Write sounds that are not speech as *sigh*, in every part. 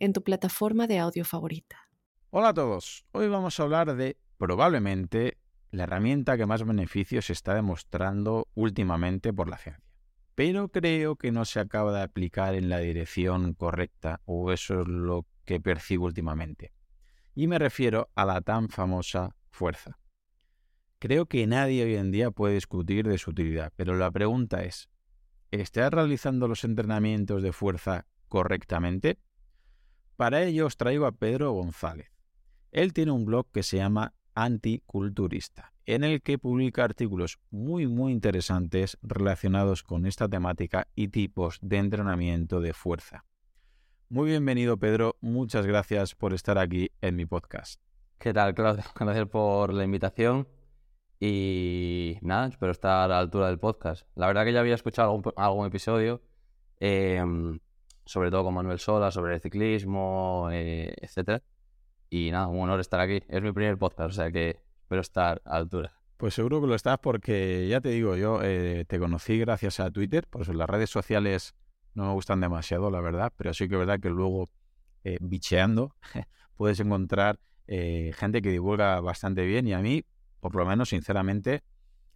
en tu plataforma de audio favorita. Hola a todos, hoy vamos a hablar de probablemente la herramienta que más beneficios está demostrando últimamente por la ciencia. Pero creo que no se acaba de aplicar en la dirección correcta, o eso es lo que percibo últimamente y me refiero a la tan famosa fuerza. Creo que nadie hoy en día puede discutir de su utilidad, pero la pregunta es, ¿estás realizando los entrenamientos de fuerza correctamente? Para ello os traigo a Pedro González. Él tiene un blog que se llama Anticulturista, en el que publica artículos muy muy interesantes relacionados con esta temática y tipos de entrenamiento de fuerza. Muy bienvenido, Pedro. Muchas gracias por estar aquí en mi podcast. ¿Qué tal, Claudio? *laughs* Gracias por la invitación. Y nada, espero estar a la altura del podcast. La verdad que ya había escuchado algún, episodio, em, sobre todo con Manuel Sola, sobre el ciclismo, eh, etc. Y nada, un honor estar aquí. Es mi primer podcast, o sea que espero estar a altura. Pues seguro que lo estás porque, ya te digo, yo eh, te conocí gracias a Twitter, por eso las redes sociales no me gustan demasiado, la verdad, pero sí que es verdad que luego eh, bicheando *laughs* puedes encontrar eh, gente que divulga bastante bien y a mí, por lo menos, sinceramente,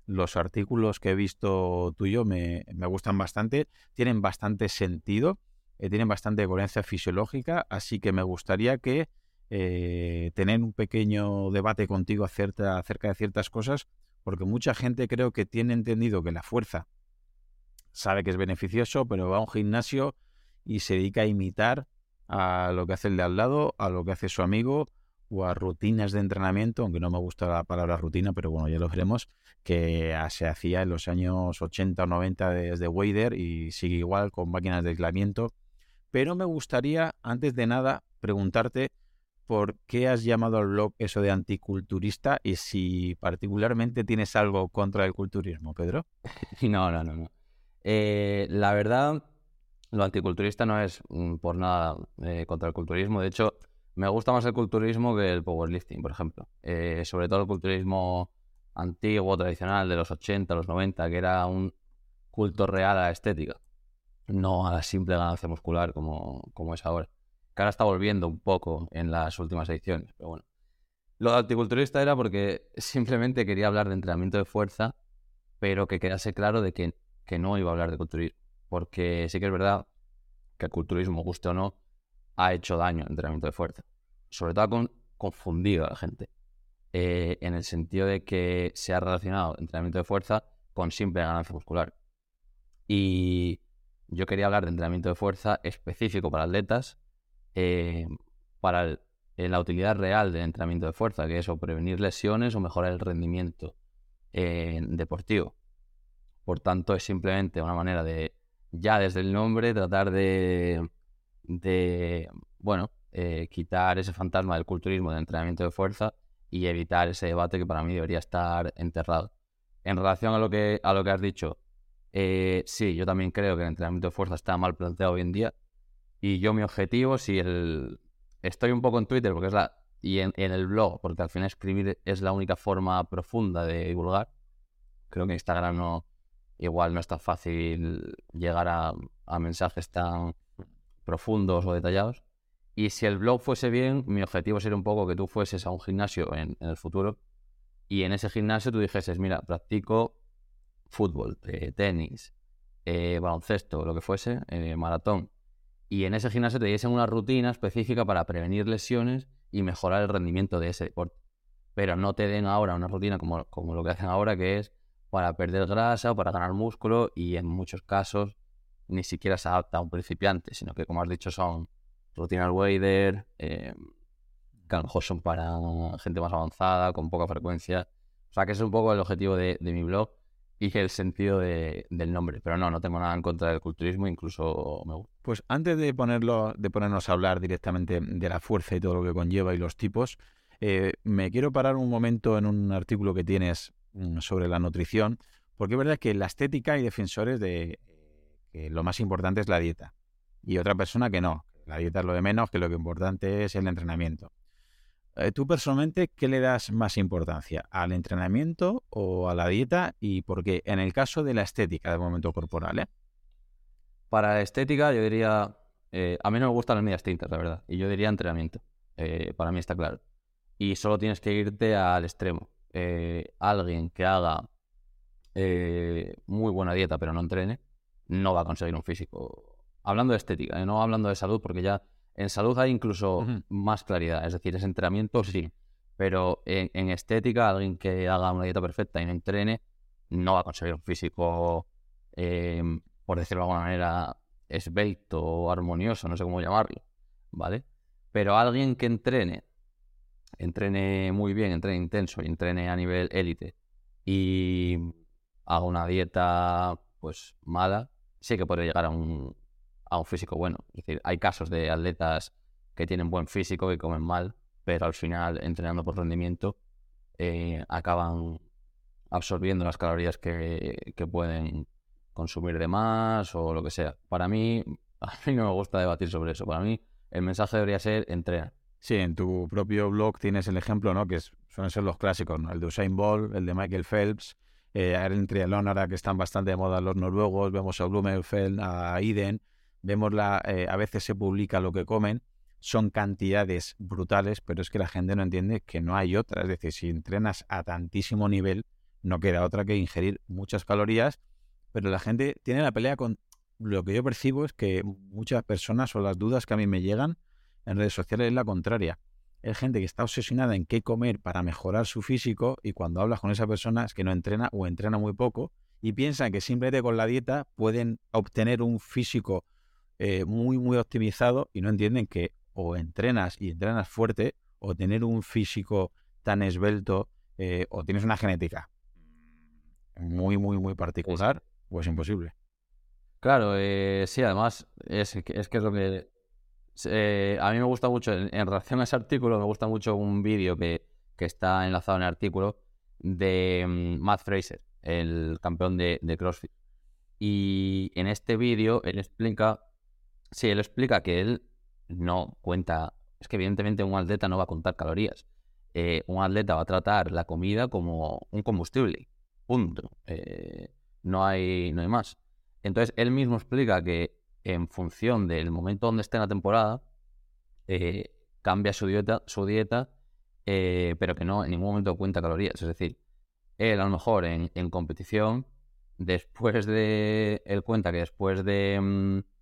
los artículos que he visto tuyo me, me gustan bastante, tienen bastante sentido, eh, tienen bastante coherencia fisiológica, así que me gustaría que tener un pequeño debate contigo acerca, acerca de ciertas cosas, porque mucha gente creo que tiene entendido que la fuerza sabe que es beneficioso, pero va a un gimnasio y se dedica a imitar a lo que hace el de al lado, a lo que hace su amigo o a rutinas de entrenamiento, aunque no me gusta la palabra rutina, pero bueno, ya lo veremos, que se hacía en los años 80 o 90 desde Wader y sigue igual con máquinas de aislamiento. Pero me gustaría, antes de nada, preguntarte por qué has llamado al blog eso de anticulturista y si particularmente tienes algo contra el culturismo, Pedro. *laughs* No, no, no, no. Eh, la verdad, lo anticulturista no es mm, por nada eh, contra el culturismo. De hecho, me gusta más el culturismo que el powerlifting, por ejemplo. Eh, sobre todo el culturismo antiguo, tradicional, de los 80, los 90, que era un culto real a la estética, no a la simple ganancia muscular como, como es ahora. Que está volviendo un poco en las últimas ediciones, pero bueno. Lo de anticulturista era porque *laughs* simplemente quería hablar de entrenamiento de fuerza, pero que quedase claro de que que no iba a hablar de culturismo, porque sí que es verdad que el culturismo, guste o no, ha hecho daño al entrenamiento de fuerza. Sobre todo ha confundido a la gente, eh, en el sentido de que se ha relacionado entrenamiento de fuerza con simple ganancia muscular. Y yo quería hablar de entrenamiento de fuerza específico para atletas, eh, para la utilidad real del entrenamiento de fuerza, que es o prevenir lesiones o mejorar el rendimiento eh, deportivo. Por tanto, es simplemente una manera de, ya desde el nombre, tratar de, bueno, eh, quitar ese fantasma del culturismo de entrenamiento de fuerza y evitar ese debate que para mí debería estar enterrado. En relación a lo que, a lo que has dicho, eh, sí, yo también creo que el entrenamiento de fuerza está mal planteado hoy en día. Y yo mi objetivo, si el... Estoy un poco en Twitter porque es la... y en, en el blog, porque al final escribir es la única forma profunda de divulgar. Creo que Instagram no, igual no es tan fácil llegar a, mensajes tan profundos o detallados. Y si el blog fuese bien, mi objetivo sería un poco que tú fueses a un gimnasio en, el futuro y en ese gimnasio tú dijeses, mira, practico fútbol, eh, tenis, eh, baloncesto, lo que fuese, eh, maratón. Y en ese gimnasio te diesen una rutina específica para prevenir lesiones y mejorar el rendimiento de ese deporte. Pero no te den ahora una rutina como, como lo que hacen ahora, que es para perder grasa o para ganar músculo y en muchos casos ni siquiera se adapta a un principiante, sino que como has dicho son rutinas wader, eh, son para gente más avanzada, con poca frecuencia. O sea que es un poco el objetivo de, mi blog. Y el sentido del nombre. Pero no, no tengo nada en contra del culturismo, incluso me gusta. Pues antes de ponerlo, de ponernos a hablar directamente de la fuerza y todo lo que conlleva y los tipos, eh, me quiero parar un momento en un artículo que tienes mm, sobre la nutrición, porque es verdad que la estética hay defensores de que lo más importante es la dieta. Y otra persona que no, la dieta es lo de menos, que lo que importante es el entrenamiento. Eh, ¿Tú personalmente qué le das más importancia? ¿Al entrenamiento o a la dieta? Y porque en el caso de la estética del momento corporal, ¿eh? Para estética yo diría, eh, a mí no me gustan las medias tintas, la verdad, y yo diría entrenamiento. para mí está claro. Y solo tienes que irte al extremo. alguien que haga muy buena dieta pero no entrene, no va a conseguir un físico. Hablando de estética, no hablando de salud, porque ya en salud hay incluso más claridad, es decir, es entrenamiento, sí, pero en, estética, alguien que haga una dieta perfecta y no entrene, no va a conseguir un físico, em, por decirlo de alguna manera, esbelto o armonioso, no sé cómo llamarlo, ¿vale? Pero alguien que entrene, entrene muy bien, entrene intenso y entrene a nivel élite y haga una dieta pues mala, sí que puede llegar a un, a un físico bueno. Es decir, hay casos de atletas que tienen buen físico y comen mal, pero al final, entrenando por rendimiento, eh, acaban absorbiendo las calorías que, que, pueden consumir de más o lo que sea. Para mí, *laughs* a mí no me gusta debatir sobre eso. Para mí, el mensaje debería ser entrenar. Sí, en tu propio blog tienes el ejemplo, ¿no? Que suelen ser los clásicos, ¿no? El de Usain Bolt, el de Michael Phelps, eh, triatlón ahora que están bastante de moda los noruegos, vemos a Blumenfeld, a Iden, vemos la, eh, a veces se publica lo que comen, son cantidades brutales, pero es que la gente no entiende que no hay otra. Es decir, si entrenas a tantísimo nivel, no queda otra que ingerir muchas calorías, pero la gente tiene la pelea con... Lo que yo percibo es que muchas personas o las dudas que a mí me llegan en redes sociales es la contraria. Hay gente que está obsesionada en qué comer para mejorar su físico y cuando hablas con esa persona es que no entrena o entrena muy poco y piensan que simplemente con la dieta pueden obtener un físico eh, muy, muy optimizado y no entienden que o entrenas y entrenas fuerte o tener un físico tan esbelto eh, o tienes una genética muy, muy, muy particular o es imposible. Claro, eh, sí, además es, es que es lo que... a mí me gusta mucho, en, relación a ese artículo, me gusta mucho un vídeo que, que, está enlazado en el artículo de mm, Matt Fraser, el campeón de, de CrossFit. Y en este vídeo él explica Sí, él explica que él no cuenta, es que evidentemente un atleta no va a contar calorías. Eh, un atleta va a tratar la comida como un combustible, punto. Eh, no, hay, no hay más. Entonces, él mismo explica que en función del momento donde esté en la temporada, eh, cambia su dieta, su dieta pero que no en ningún momento cuenta calorías. Es decir, él a lo mejor en, competición, después de, él cuenta que después de... Mm,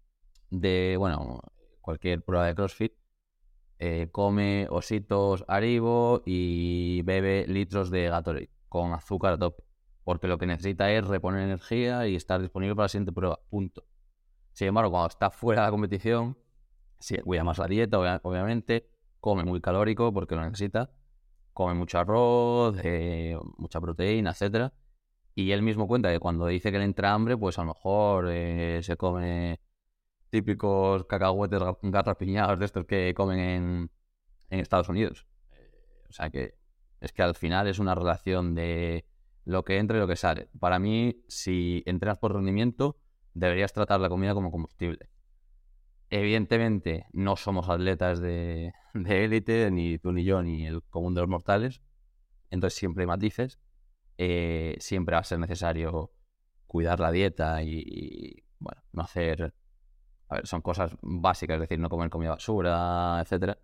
de, bueno, cualquier prueba de CrossFit, eh, come ositos Aribo y bebe litros de Gatorade con azúcar a top. Porque lo que necesita es reponer energía y estar disponible para la siguiente prueba. Punto. Sin embargo, cuando está fuera de la competición, sí, cuida más la dieta, obviamente. Come muy calórico porque lo necesita. Come mucho arroz, eh, mucha proteína, etcétera. Y él mismo cuenta que cuando dice que le entra hambre, pues a lo mejor eh, se come típicos cacahuetes garrapiñados de estos que comen en, en Estados Unidos. Eh, o sea que es que al final es una relación de lo que entra y lo que sale. Para mí, si entrenas por rendimiento, deberías tratar la comida como combustible. Evidentemente, no somos atletas de, *laughs* élite, ni tú ni yo, ni el común de los mortales. Entonces siempre hay matices. Eh, siempre va a ser necesario cuidar la dieta y bueno, no hacer a son cosas básicas, es decir, no comer comida basura, etcétera.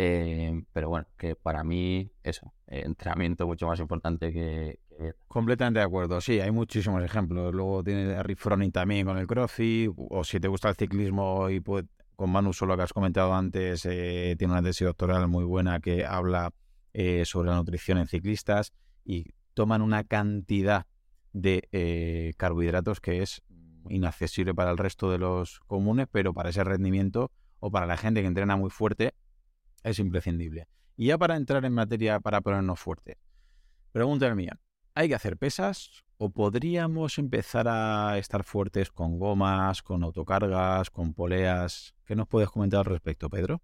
Eh, pero bueno, que para mí, eso, eh, entrenamiento mucho más importante que, Completamente de acuerdo, sí, hay muchísimos ejemplos. Luego tiene Rick Froning también con el crossfit, o si te gusta el ciclismo y con Manu solo que has comentado antes, eh, tiene una tesis doctoral muy buena que habla sobre la nutrición en ciclistas y toman una cantidad de carbohidratos que es inaccesible para el resto de los comunes, pero para ese rendimiento o para la gente que entrena muy fuerte es imprescindible. Y ya para entrar en materia, para ponernos fuertes, pregunta mía. ¿hay que hacer pesas o podríamos empezar a estar fuertes con gomas, con autocargas, con poleas? ¿Qué nos puedes comentar al respecto, Pedro?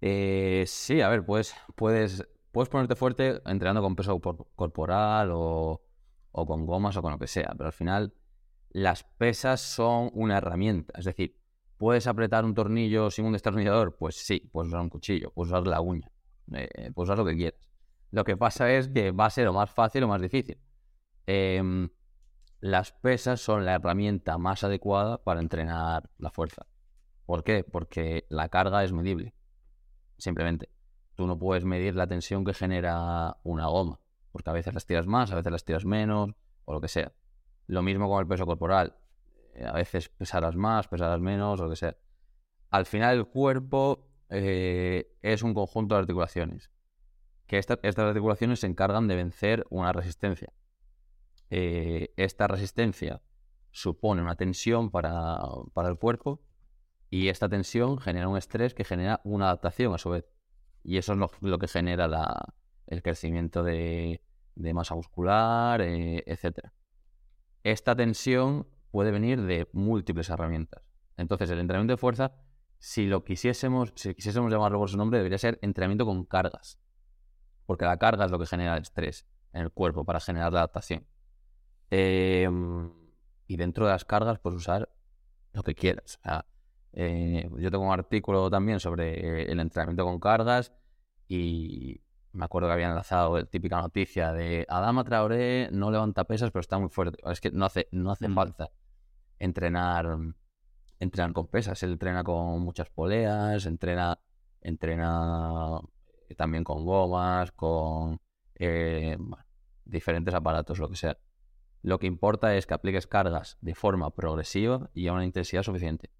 Eh, sí, a ver, pues puedes, puedes ponerte fuerte entrenando con peso corporal o, o con gomas o con lo que sea, pero al final las pesas son una herramienta. Es decir, ¿puedes apretar un tornillo sin un destornillador? Pues sí, puedes usar un cuchillo, puedes usar la uña, eh, puedes usar lo que quieras. Lo que pasa es que va a ser o más fácil o más difícil. Em, las pesas son la herramienta más adecuada para entrenar la fuerza. ¿Por qué? Porque la carga es medible. Simplemente. Tú no puedes medir la tensión que genera una goma. Porque a veces las tiras más, a veces las tiras menos, o lo que sea. Lo mismo con el peso corporal. Eh, a veces pesarás más, pesarás menos, o lo que sea. Al final el cuerpo eh, es un conjunto de articulaciones. Que estas articulaciones se encargan de vencer una resistencia. Eh, esta resistencia supone una tensión para, el cuerpo y esta tensión genera un estrés que genera una adaptación a su vez. Y eso es lo, que genera el crecimiento de, masa muscular, etc. Esta tensión puede venir de múltiples herramientas. Entonces, el entrenamiento de fuerza, si lo quisiésemos, si quisiésemos llamarlo por su nombre, debería ser entrenamiento con cargas. Porque la carga es lo que genera el estrés en el cuerpo para generar la adaptación. Em, y dentro de las cargas, puedes usar lo que quieras. Eh, yo tengo un artículo también sobre el entrenamiento con cargas y me acuerdo que habían lanzado la típica noticia de Adama Traoré no levanta pesas, pero está muy fuerte. Es que no hace, no hace mm. falta entrenar, entrenar con pesas. Él entrena con muchas poleas, entrena, entrena también con gomas, con eh, diferentes aparatos, lo que sea. Lo que importa es que apliques cargas de forma progresiva y a una intensidad suficiente.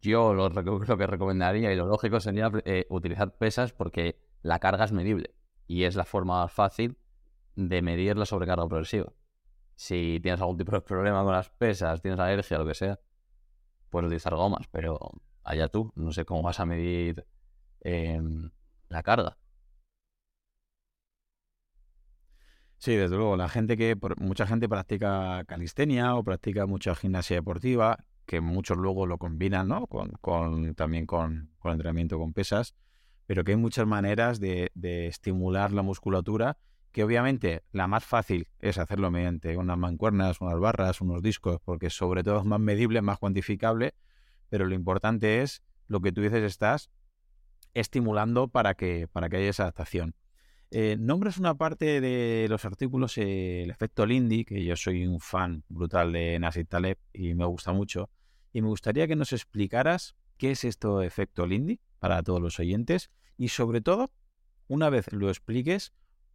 Yo lo, que recomendaría y lo lógico sería eh, utilizar pesas porque la carga es medible y es la forma más fácil de medir la sobrecarga progresiva. Si tienes algún tipo de problema con las pesas, tienes alergia, lo que sea, puedes utilizar gomas, pero allá tú, no sé cómo vas a medir em, la carga. Sí, desde luego, la gente que mucha gente practica calistenia o practica mucha gimnasia deportiva, que muchos luego lo combinan, ¿no? Con, también con, con entrenamiento con pesas pero que hay muchas maneras de, estimular la musculatura, que obviamente la más fácil es hacerlo mediante unas mancuernas, unas barras, unos discos, porque sobre todo es más medible, más cuantificable, pero lo importante es lo que tú dices, estás estimulando para que, para que haya esa adaptación. Eh, nombres una parte de los artículos, el efecto Lindy, que yo soy un fan brutal de Nassim Taleb y me gusta mucho, y me gustaría que nos explicaras qué es esto efecto Lindy para todos los oyentes y sobre todo, una vez lo expliques,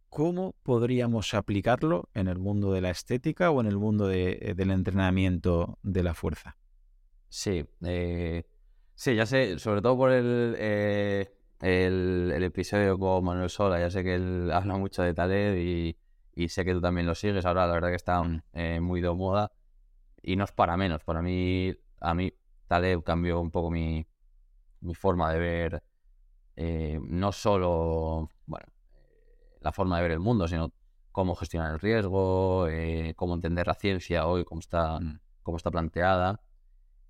cómo podríamos aplicarlo en el mundo de la estética o en el mundo eh, del entrenamiento de la fuerza. Sí, eh, sí, ya sé, sobre todo por el, eh, el, episodio con Manuel Sola, ya sé que él habla mucho de Taleb y, y sé que tú también lo sigues. Ahora la verdad que está mm. muy de moda y no es para menos. Para mí, a mí Taleb cambió un poco mi, mi forma de ver eh, no solo bueno, la forma de ver el mundo, sino cómo gestionar el riesgo, eh, cómo entender la ciencia hoy, cómo está, mm. cómo está planteada.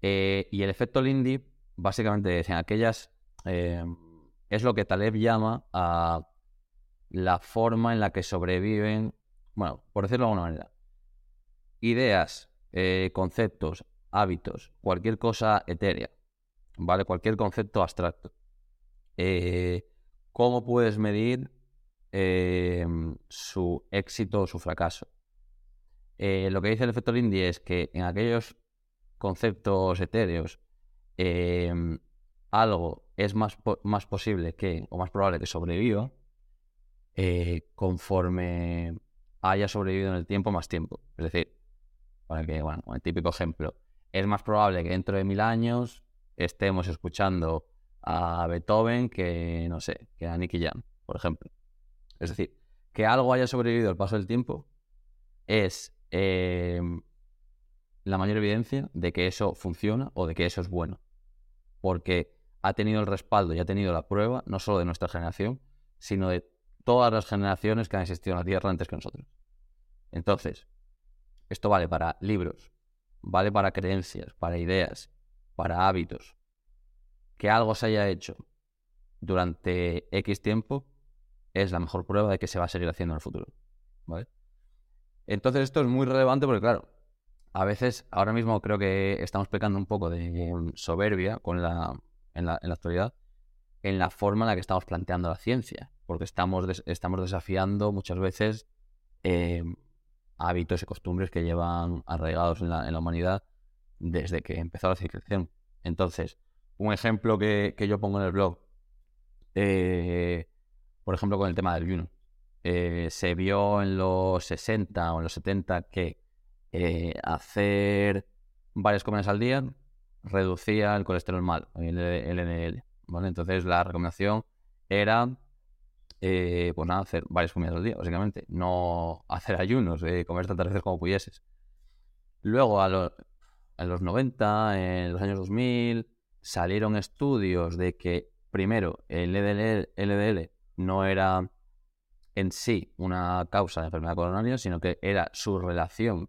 Eh, y el efecto Lindy, básicamente es en aquellas. es lo que Taleb llama a la forma en la que sobreviven, bueno, por decirlo de alguna manera, ideas, conceptos, hábitos, cualquier cosa etérea ¿vale? Cualquier concepto abstracto. Eh, ¿Cómo puedes medir em, su éxito o su fracaso? Eh, lo que dice el efecto Lindy es que en aquellos conceptos etéreos em, algo es más, más posible que, o más probable que sobreviva eh, conforme haya sobrevivido en el tiempo más tiempo. Es decir, para que, bueno, el típico ejemplo, es más probable que dentro de mil años estemos escuchando a Beethoven que, no sé, que a Nicky Jam, por ejemplo. Es decir, que algo haya sobrevivido al paso del tiempo es em, la mayor evidencia de que eso funciona o de que eso es bueno. Porque ha tenido el respaldo y ha tenido la prueba, no solo de nuestra generación, sino de todas las generaciones que han existido en la Tierra antes que nosotros. Entonces, esto vale para libros, vale para creencias, para ideas, para hábitos. Que algo se haya hecho durante X tiempo es la mejor prueba de que se va a seguir haciendo en el futuro. ¿Vale? Entonces esto es muy relevante porque, claro, a veces, ahora mismo creo que estamos pecando un poco de soberbia con la, en, la, actualidad en la forma en la que estamos planteando la ciencia, porque estamos, estamos desafiando muchas veces eh, hábitos y costumbres que llevan arraigados en la, humanidad desde que empezó la civilización. Entonces, un ejemplo que, que yo pongo en el blog, eh, por ejemplo, con el tema del ayuno. Eh, se vio en los 60 o en los 70 que eh, hacer varias comidas al día reducía el colesterol mal, el LDL. Entonces la recomendación era eh, pues nada, hacer varias comidas al día, básicamente. No *laughs* hacer ayunos, comer tantas veces como pudieses. Luego, a en los 90, en los años 2000, salieron estudios de que, primero, el LDL, LDL no era en sí una causa de enfermedad coronaria, sino que era su relación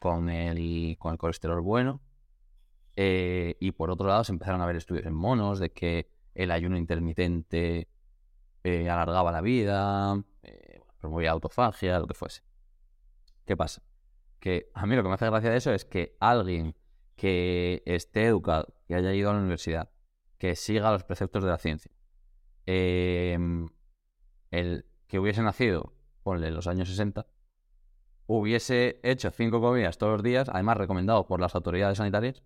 con el, con el colesterol bueno. Eh, y por otro lado, se empezaron a ver estudios en monos de que el ayuno intermitente eh, alargaba la vida, eh, promovía autofagia, lo que fuese. ¿Qué pasa? Que a mí lo que me hace gracia de eso es que alguien que esté educado, que haya ido a la universidad, que siga los preceptos de la ciencia, em, el que hubiese nacido, ponle los años 60, hubiese hecho cinco comidas todos los días, además recomendado por las autoridades sanitarias,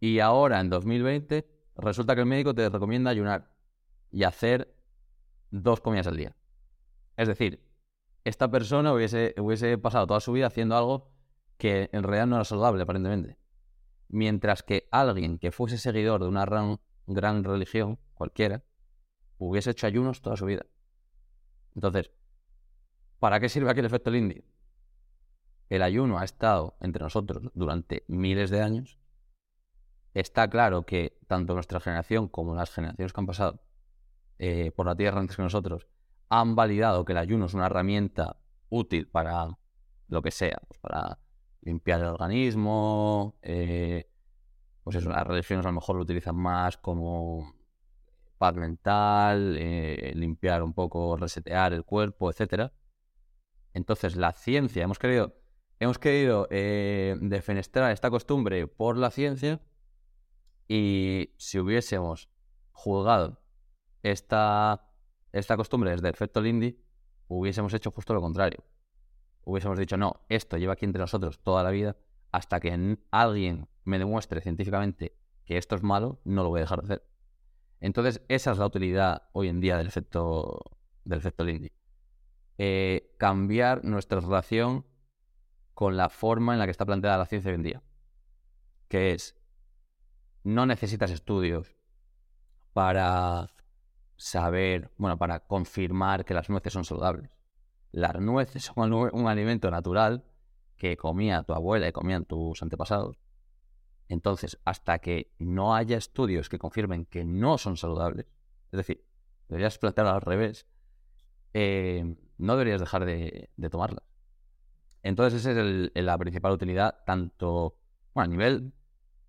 y ahora en 2020 resulta que el médico te recomienda ayunar y hacer dos comidas al día. Es decir, esta persona hubiese, hubiese pasado toda su vida haciendo algo que en realidad no era saludable, aparentemente. Mientras que alguien que fuese seguidor de una gran, religión, cualquiera, hubiese hecho ayunos toda su vida. Entonces, ¿para qué sirve aquí el efecto Lindy? El ayuno ha estado entre nosotros durante miles de años. Está claro que tanto nuestra generación como las generaciones que han pasado eh, por la Tierra antes que nosotros han validado que el ayuno es una herramienta útil para lo que sea, pues para limpiar el organismo, eh, pues eso, las religiones a lo mejor lo utilizan más como paz mental, eh, limpiar un poco, resetear el cuerpo, etcétera. Entonces, la ciencia, hemos querido, hemos querido eh, defenestrar esta costumbre por la ciencia y si hubiésemos juzgado esta, esta costumbre desde efecto Lindy, hubiésemos hecho justo lo contrario. Hubiésemos dicho, no, esto lleva aquí entre nosotros toda la vida, hasta que alguien me demuestre científicamente que esto es malo, no lo voy a dejar de hacer. Entonces, esa es la utilidad hoy en día del efecto, del efecto Lindy. Eh, cambiar nuestra relación con la forma en la que está planteada la ciencia hoy en día. Que es, no necesitas estudios para saber, bueno, para confirmar que las nueces son saludables. Las nueces son un alimento natural que comía tu abuela y comían tus antepasados entonces, hasta que no haya estudios que confirmen que no son saludables, es decir, deberías plantearlo al revés, eh, no deberías dejar de, tomarlas. Entonces, esa es la principal utilidad, tanto bueno, a nivel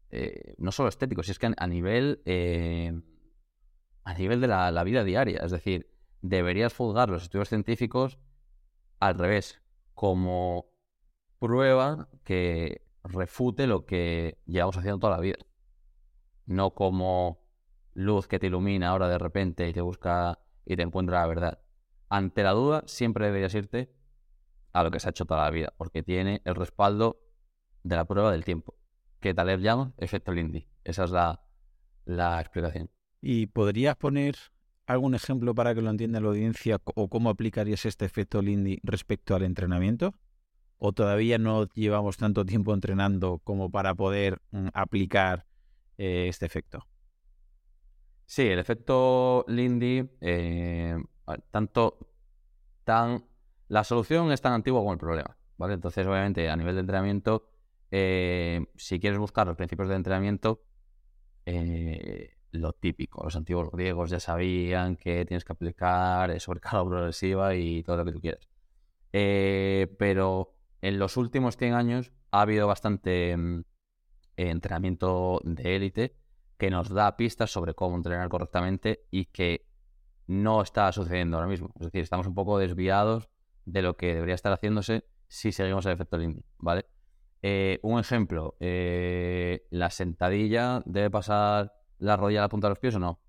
eh, no solo estético, si es que a, nivel eh, a nivel de la, la, vida diaria. Es decir, deberías juzgar los estudios científicos al revés, como prueba que refute lo que llevamos haciendo toda la vida. No como luz que te ilumina ahora de repente y te busca y te encuentra la verdad. Ante la duda, siempre deberías irte a lo que se ha hecho toda la vida, porque tiene el respaldo de la prueba del tiempo, que Taleb llama efecto Lindy. Esa es la, la explicación. ¿Y podrías poner algún ejemplo para que lo entienda la audiencia o cómo aplicarías este efecto Lindy respecto al entrenamiento? o todavía no llevamos tanto tiempo entrenando como para poder mm, aplicar eh, este efecto? Sí, el efecto Lindy, eh, tanto tan la solución es tan antigua como el problema, ¿vale? Entonces, obviamente, a nivel de entrenamiento, eh, si quieres buscar los principios de entrenamiento, lo típico. Los antiguos griegos ya sabían que tienes que aplicar sobrecarga progresiva y todo lo que tú quieras. Eh, pero en los últimos 100 años ha habido bastante mm, entrenamiento de élite que nos da pistas sobre cómo entrenar correctamente y que no está sucediendo ahora mismo. Es decir, estamos un poco desviados de lo que debería estar haciéndose si seguimos el efecto Lindy, ¿vale? Eh, un ejemplo, eh, la sentadilla debe pasar la rodilla a la punta de los pies o no.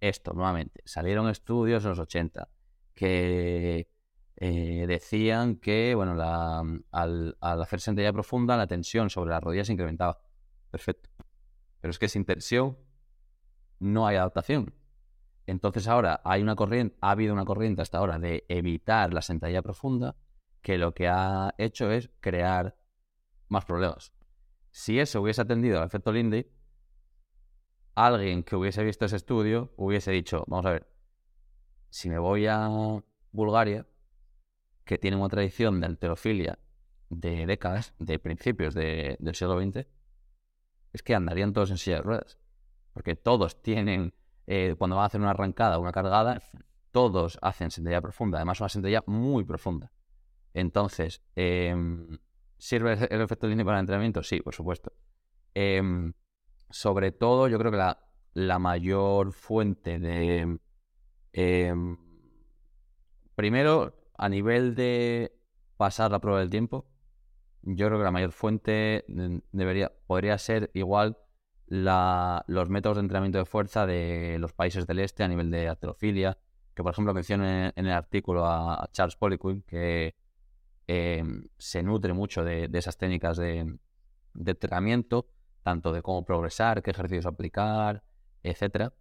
Esto, nuevamente, salieron estudios en los 80 que eh, decían que, bueno, al, hacer sentadilla profunda, la tensión sobre la rodilla se incrementaba. Perfecto. Pero es que sin tensión no hay adaptación. Entonces ahora hay una corriente, ha habido una corriente hasta ahora de evitar la sentadilla profunda, que lo que ha hecho es crear más problemas. Si eso hubiese atendido al efecto Lindy, alguien que hubiese visto ese estudio hubiese dicho, vamos a ver, si me voy a Bulgaria, que tiene una tradición de alterofilia de décadas, de principios del siglo XX, es que andarían todos en silla de ruedas. Porque todos tienen, eh, cuando van a hacer una arrancada una cargada, todos hacen sentadilla profunda. Además, una sentadilla muy profunda. Entonces, em, ¿sirve el efecto línea para el entrenamiento? Sí, por supuesto. Em, sobre todo, yo creo que la, mayor fuente de... Em, primero, a nivel de pasar la prueba del tiempo, yo creo que la mayor fuente debería, podría ser igual los métodos de entrenamiento de fuerza de los países del este a nivel de aterofilia, que por ejemplo menciono en, el artículo a, Charles Poliquin, que em, se nutre mucho de, esas técnicas de, entrenamiento, tanto de cómo progresar, qué ejercicios aplicar, etcétera.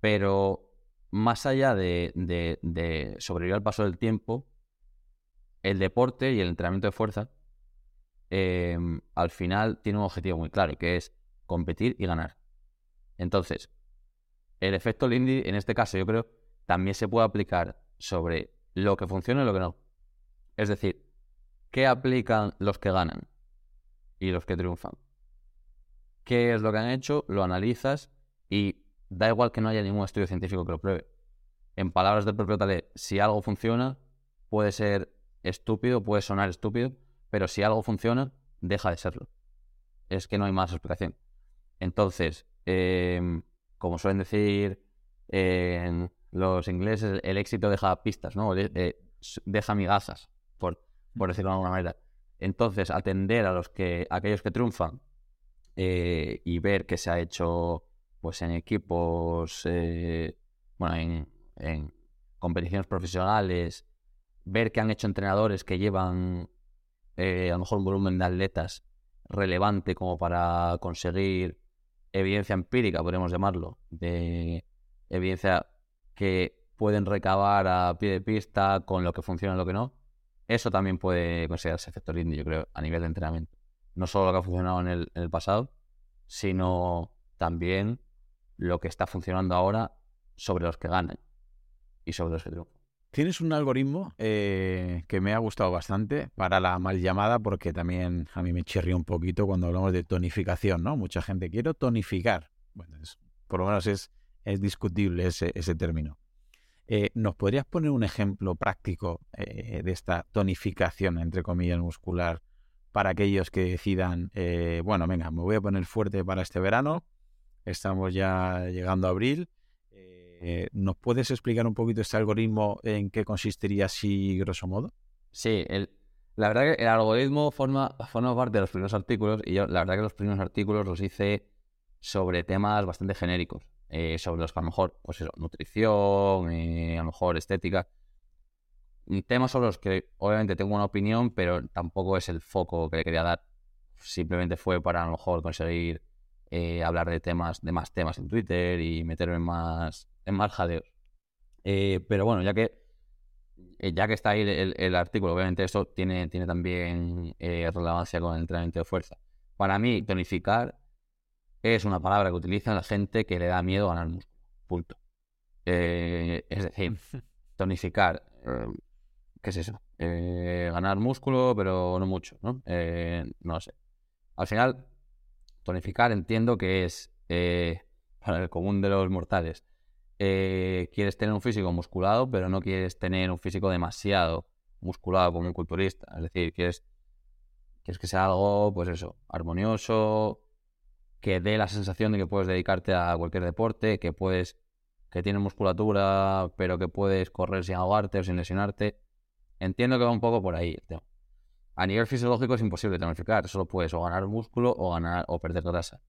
Pero más allá de, sobrevivir al paso del tiempo, el deporte y el entrenamiento de fuerza em, al final tiene un objetivo muy claro, que es competir y ganar. Entonces, el efecto Lindy, en este caso, yo creo, también se puede aplicar sobre lo que funciona y lo que no. Es decir, ¿qué aplican los que ganan y los que triunfan? ¿Qué es lo que han hecho? Lo analizas y da igual que no haya ningún estudio científico que lo pruebe. En palabras del propio Taleb, si algo funciona, puede ser estúpido, puede sonar estúpido, pero si algo funciona, deja de serlo. Es que no hay más explicación. Entonces, em, como suelen decir en los ingleses, el éxito deja pistas, ¿no? deja migajas, por, por decirlo de alguna manera. Entonces, atender a los que, aquellos que triunfan eh, y ver que se ha hecho pues en equipos, eh, bueno, en, competiciones profesionales, ver que han hecho entrenadores que llevan eh, a lo mejor un volumen de atletas relevante como para conseguir evidencia empírica, podemos llamarlo, de evidencia que pueden recabar a pie de pista con lo que funciona y lo que no, eso también puede considerarse efecto Lindy, yo creo, a nivel de entrenamiento. No solo lo que ha funcionado en el, pasado, sino también lo que está funcionando ahora sobre los que ganan y sobre los que triunfan. Tienes un algoritmo eh, que me ha gustado bastante para la mal llamada, porque también a mí me chirrió un poquito cuando hablamos de tonificación, ¿no? Mucha gente quiere tonificar. Bueno, por lo menos es, discutible ese, ese término. Eh, ¿Nos podrías poner un ejemplo práctico eh, de esta tonificación, entre comillas, muscular, para aquellos que decidan, bueno, venga, me voy a poner fuerte para este verano, Estamos ya llegando a abril. Eh, ¿Nos puedes explicar un poquito este algoritmo en qué consistiría así, grosso modo? Sí, la verdad que el algoritmo forma, forma parte de los primeros artículos y yo la verdad que los primeros artículos los hice sobre temas bastante genéricos, eh, sobre los que a lo mejor, pues eso, nutrición, eh, a lo mejor estética, temas sobre los que obviamente tengo una opinión, pero tampoco es el foco que le quería dar. Simplemente fue para a lo mejor conseguir eh, hablar de temas, de más temas en Twitter y meterme en más, en más jadeos. Eh, pero bueno, ya que eh, ya que está ahí el, artículo, obviamente esto tiene, tiene también relevancia con el entrenamiento de fuerza. Para mí, tonificar es una palabra que utiliza la gente que le da miedo a ganar músculo. Punto. es decir, *laughs* tonificar, ¿qué es eso? ganar músculo, pero no mucho, ¿no? no lo sé. Al final, Tonificar entiendo que es eh, *laughs* para el común de los mortales, eh, quieres tener un físico musculado, pero no quieres tener un físico demasiado musculado como un culturista. Es decir, quieres, quieres que sea algo, pues eso, armonioso, que dé la sensación de que puedes dedicarte a cualquier deporte, que puedes, que tienes musculatura, pero que puedes correr sin ahogarte o sin lesionarte. Entiendo que va un poco por ahí. A nivel fisiológico es imposible tonificar, solo puedes o ganar músculo o ganar o perder grasa.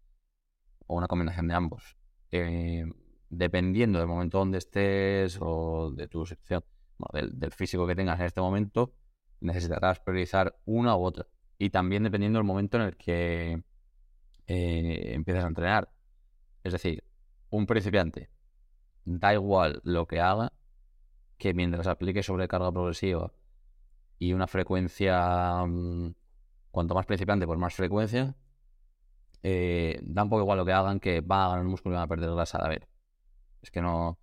O una combinación de ambos. Eh, dependiendo del momento donde estés o de tu situación, del, físico que tengas en este momento, necesitarás priorizar una u otra. Y también dependiendo del momento en el que eh, empiezas a entrenar. Es decir, un principiante, da igual lo que haga, que mientras aplique sobrecarga progresiva y una frecuencia, mm, cuanto más principiante, pues más frecuencia, eh, da poco igual lo que hagan, que va a ganar músculo y va a perder grasa a ver. Es que no.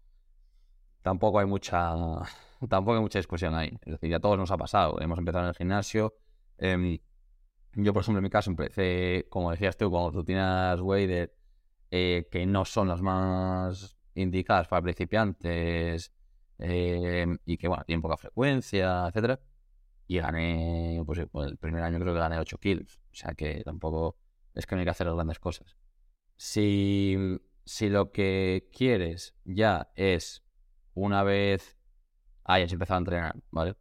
Tampoco hay mucha. *laughs* Tampoco hay mucha discusión ahí. Es decir, ya todos nos ha pasado. Hemos empezado en el gimnasio. Em, yo, por ejemplo, en mi caso empecé, como decías tú, con rutinas Wader eh, que no son las más indicadas para principiantes em, y que, bueno, tienen poca frecuencia, etcétera y gané, pues, pues, el primer año creo que gané 8 kilos. O sea que tampoco es que no hay que hacer grandes cosas. Si, si lo que quieres ya es, una vez hayas empezado a entrenar, ¿vale?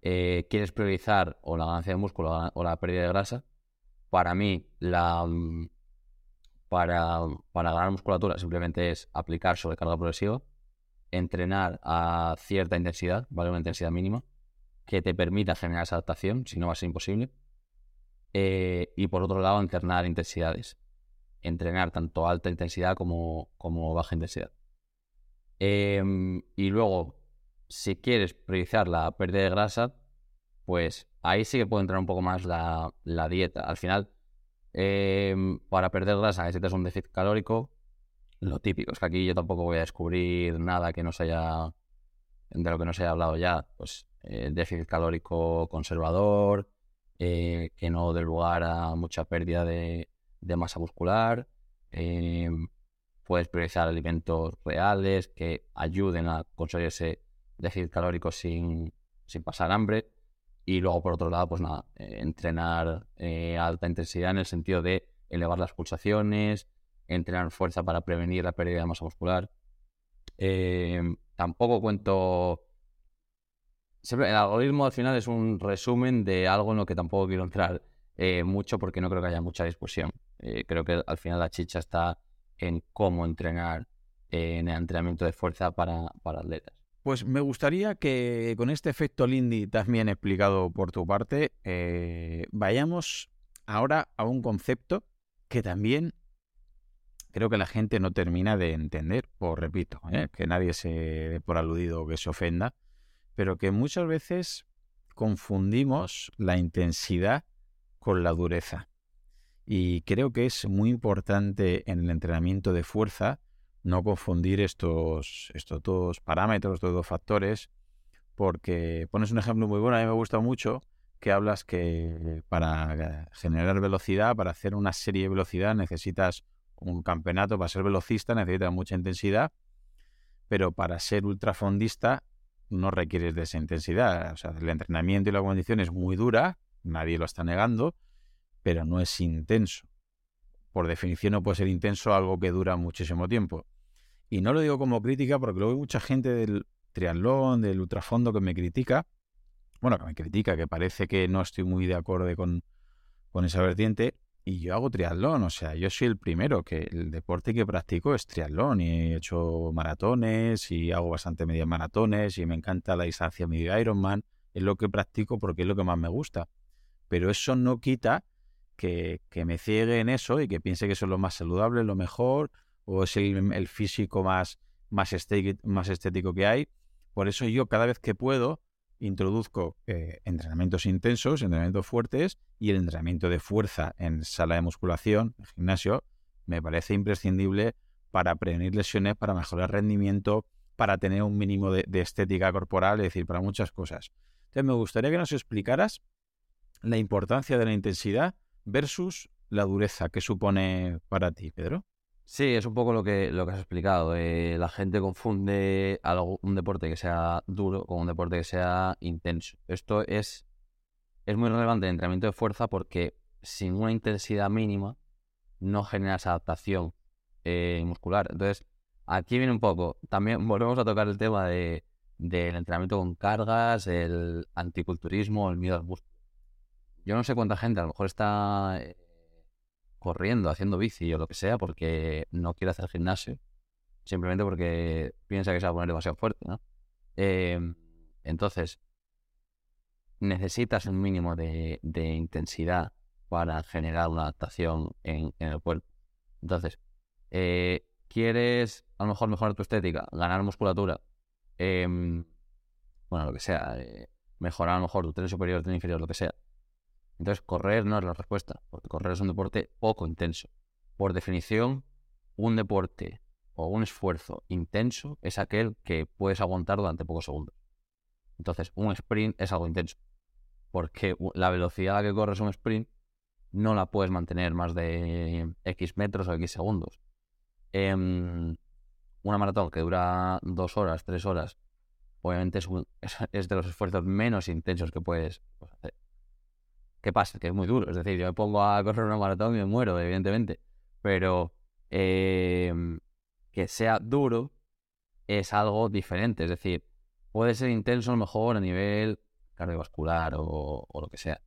Eh, quieres priorizar o la ganancia de músculo o la pérdida de grasa, para mí la para, para ganar musculatura simplemente es aplicar sobrecarga progresiva, entrenar a cierta intensidad, ¿vale? Una intensidad mínima que te permita generar esa adaptación, si no va a ser imposible. Eh, y por otro lado, entrenar intensidades. Entrenar tanto alta intensidad como, como baja intensidad. Em, y luego, si quieres priorizar la pérdida de grasa, pues ahí sí que puede entrar un poco más la, dieta. Al final, em, para perder grasa necesitas un déficit calórico. Lo típico es que aquí yo tampoco voy a descubrir nada que no se haya de lo que no se haya hablado ya, pues el déficit calórico conservador, eh, que no dé lugar a mucha pérdida de, masa muscular. Eh, puedes priorizar alimentos reales que ayuden a conseguir ese déficit calórico sin, pasar hambre. Y luego, por otro lado, pues nada, eh, entrenar a alta intensidad en el sentido de elevar las pulsaciones, entrenar fuerza para prevenir la pérdida de masa muscular. tampoco cuento el algoritmo al final es un resumen de algo en lo que tampoco quiero entrar eh, mucho porque no creo que haya mucha discusión. Eh, creo que al final la chicha está en cómo entrenar en el entrenamiento de fuerza para, atletas. Pues me gustaría que con este efecto Lindy también explicado por tu parte, eh, vayamos ahora a un concepto que también creo que la gente no termina de entender, por repito, que nadie se dé por aludido o que se ofenda, pero que muchas veces confundimos la intensidad con la dureza. Y creo que es muy importante en el entrenamiento de fuerza no confundir estos, estos dos parámetros, estos dos factores, porque pones un ejemplo muy bueno, a mí me gusta mucho, que hablas que para generar velocidad, para hacer una serie de velocidad necesitas un campeonato, para ser velocista necesitas mucha intensidad, pero para ser ultrafondista no requieres de esa intensidad. O sea, el entrenamiento y la condición es muy dura, nadie lo está negando, pero no es intenso. Por definición no puede ser intenso algo que dura muchísimo tiempo. Y no lo digo como crítica porque luego hay mucha gente del triatlón, del ultrafondo que me critica. Bueno, que me critica, que parece que no estoy muy de acuerdo con, con esa vertiente. Y yo hago triatlón, o sea, yo soy el primero que el deporte que practico es triatlón y he hecho maratones y hago bastante medias maratones y me encanta la distancia medio Ironman, es lo que practico porque es lo que más me gusta. Pero eso no quita que, me ciegue en eso y que piense que eso es lo más saludable, lo mejor, o es el, físico más, más, más estético que hay. Por eso yo cada vez que puedo introduzco eh, entrenamientos intensos, entrenamientos fuertes y el entrenamiento de fuerza en sala de musculación, en gimnasio, me parece imprescindible para prevenir lesiones, para mejorar rendimiento, para tener un mínimo de, estética corporal, es decir, para muchas cosas. Entonces, me gustaría que nos explicaras la importancia de la intensidad versus la dureza que supone para ti, Pedro. Sí, es un poco lo que, lo que has explicado. Eh, la gente confunde algo, un deporte que sea duro con un deporte que sea intenso. Esto es, es muy relevante en entrenamiento de fuerza porque sin una intensidad mínima no generas adaptación eh, muscular. Entonces, aquí viene un poco. También volvemos a tocar el tema de, del entrenamiento con cargas, el anticulturismo, el miedo al músculo. Yo no sé cuánta gente a lo mejor está eh, corriendo, haciendo bici o lo que sea, porque no quiere hacer gimnasio, simplemente porque piensa que se va a poner demasiado fuerte, ¿no? Em, entonces, necesitas un mínimo de, intensidad para generar una adaptación en, el cuerpo. Entonces, eh, ¿quieres a lo mejor mejorar tu estética, ganar musculatura? Em, bueno, lo que sea, eh, mejorar a lo mejor tu tren superior, tren inferior, lo que sea. Entonces, correr no es la respuesta, porque correr es un deporte poco intenso. Por definición, un deporte o un esfuerzo intenso es aquel que puedes aguantar durante pocos segundos. Entonces, un sprint es algo intenso, porque la velocidad a la que corres un sprint no la puedes mantener más de X metros o X segundos. Em, una maratón que dura dos horas, tres horas, obviamente es, *laughs* es, de los esfuerzos menos intensos que puedes hacer. ¿Qué pasa? Que es muy duro. Es decir, yo me pongo a correr una maratón y me muero, evidentemente. Pero em, que sea duro es algo diferente. Es decir, puede ser intenso a lo mejor a nivel cardiovascular o, lo que sea.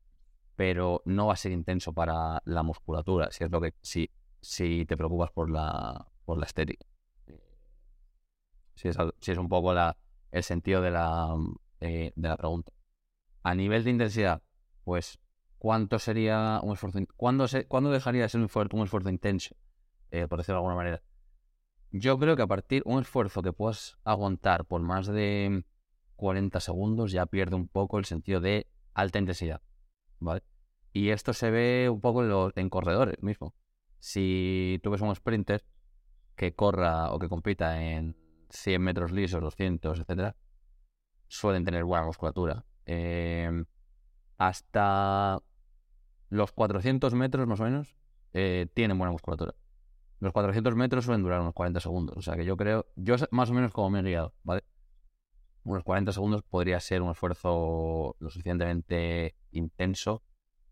Pero no va a ser intenso para la musculatura, si es lo que. si, si te preocupas por la, por la estética. Si es, si es un poco la, el sentido de la, eh, de la pregunta. A nivel de intensidad, pues cuánto sería un esfuerzo, cuándo, ¿cuándo dejaría de ser un esfuerzo, intenso, eh, por decirlo de alguna manera. Yo creo que a partir un esfuerzo que puedas aguantar por más de 40 segundos ya pierde un poco el sentido de alta intensidad, ¿vale? Y esto se ve un poco en, los, en corredores mismo. Si tú ves un sprinter que corra o que compita en 100 metros lisos, 200, etcétera, suelen tener buena musculatura. Eh, hasta los 400 metros más o menos eh, tienen buena musculatura. Los 400 metros suelen durar unos 40 segundos. O sea que yo creo, yo más o menos como me he guiado, ¿vale? Unos 40 segundos podría ser un esfuerzo lo suficientemente intenso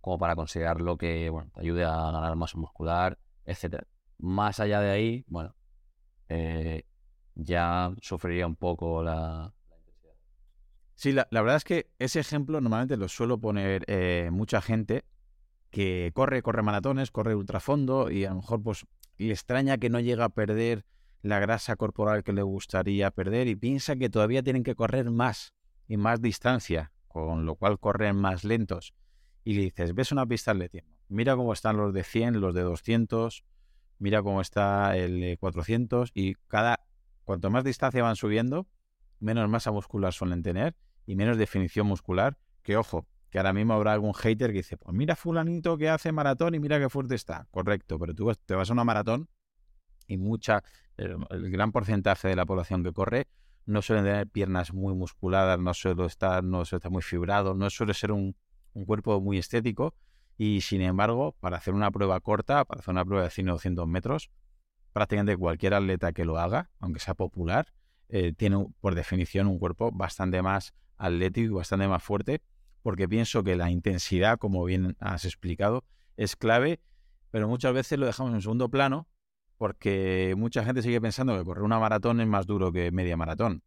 como para considerarlo que, bueno, te ayude a ganar masa muscular, etcétera. Más allá de ahí, bueno, eh, ya sufriría un poco la, intensidad. Sí, la, verdad es que ese ejemplo normalmente lo suelo poner eh, mucha gente que corre, corre maratones, corre ultrafondo y a lo mejor pues le extraña que no llega a perder la grasa corporal que le gustaría perder y piensa que todavía tienen que correr más y más distancia, con lo cual corren más lentos. Y le dices, ves una pista atletismo, mira cómo están los de 100, los de 200, mira cómo está el de 400 y cada cuanto más distancia van subiendo, menos masa muscular suelen tener y menos definición muscular, que ojo, que ahora mismo habrá algún hater que dice, pues mira fulanito que hace maratón y mira qué fuerte está. Correcto, pero tú te vas a una maratón y mucha, el, gran porcentaje de la población que corre no suelen tener piernas muy musculadas, no suele estar, no suele estar muy fibrado, no suele ser un, un cuerpo muy estético y sin embargo, para hacer una prueba corta, para hacer una prueba de 100 o 200 metros, prácticamente cualquier atleta que lo haga, aunque sea popular, eh, tiene por definición un cuerpo bastante más atlético y bastante más fuerte porque pienso que la intensidad, como bien has explicado, es clave, pero muchas veces lo dejamos en segundo plano porque mucha gente sigue pensando que correr una maratón es más duro que media maratón.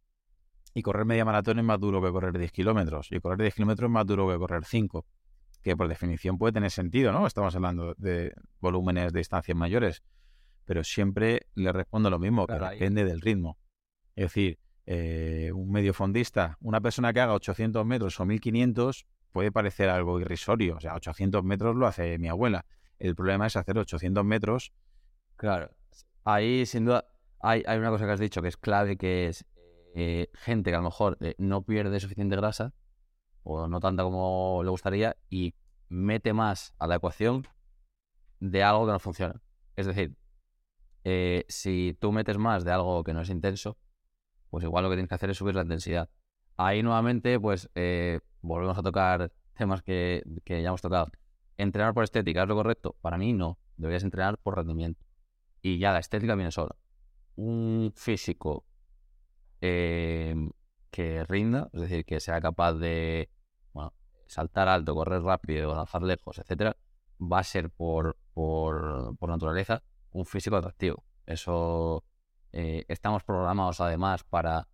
Y correr media maratón es más duro que correr 10 kilómetros. Y correr 10 kilómetros es más duro que correr 5. Que por definición puede tener sentido, ¿no? Estamos hablando de volúmenes de distancias mayores. Pero siempre le respondo lo mismo, que depende del ritmo. Es decir, eh, un medio fondista, una persona que haga 800 metros o 1500 puede parecer algo irrisorio. O sea, 800 metros lo hace mi abuela. El problema es hacer 800 metros. Claro. Ahí, sin duda, hay, hay una cosa que has dicho que es clave, que es eh, gente que a lo mejor eh, no pierde suficiente grasa, o no tanta como le gustaría, y mete más a la ecuación de algo que no funciona. Es decir, si tú metes más de algo que no es intenso, pues igual lo que tienes que hacer es subir la intensidad. Ahí nuevamente, pues eh, volvemos a tocar temas que, ya hemos tocado. ¿Entrenar por estética es lo correcto? Para mí no. Deberías entrenar por rendimiento. y ya la estética viene sola. Un físico eh, que rinda, es decir, que sea capaz de saltar alto, correr rápido, lanzar lejos, etcétera, va a ser por, por, por naturaleza un físico atractivo. Eso eh, estamos programados además para,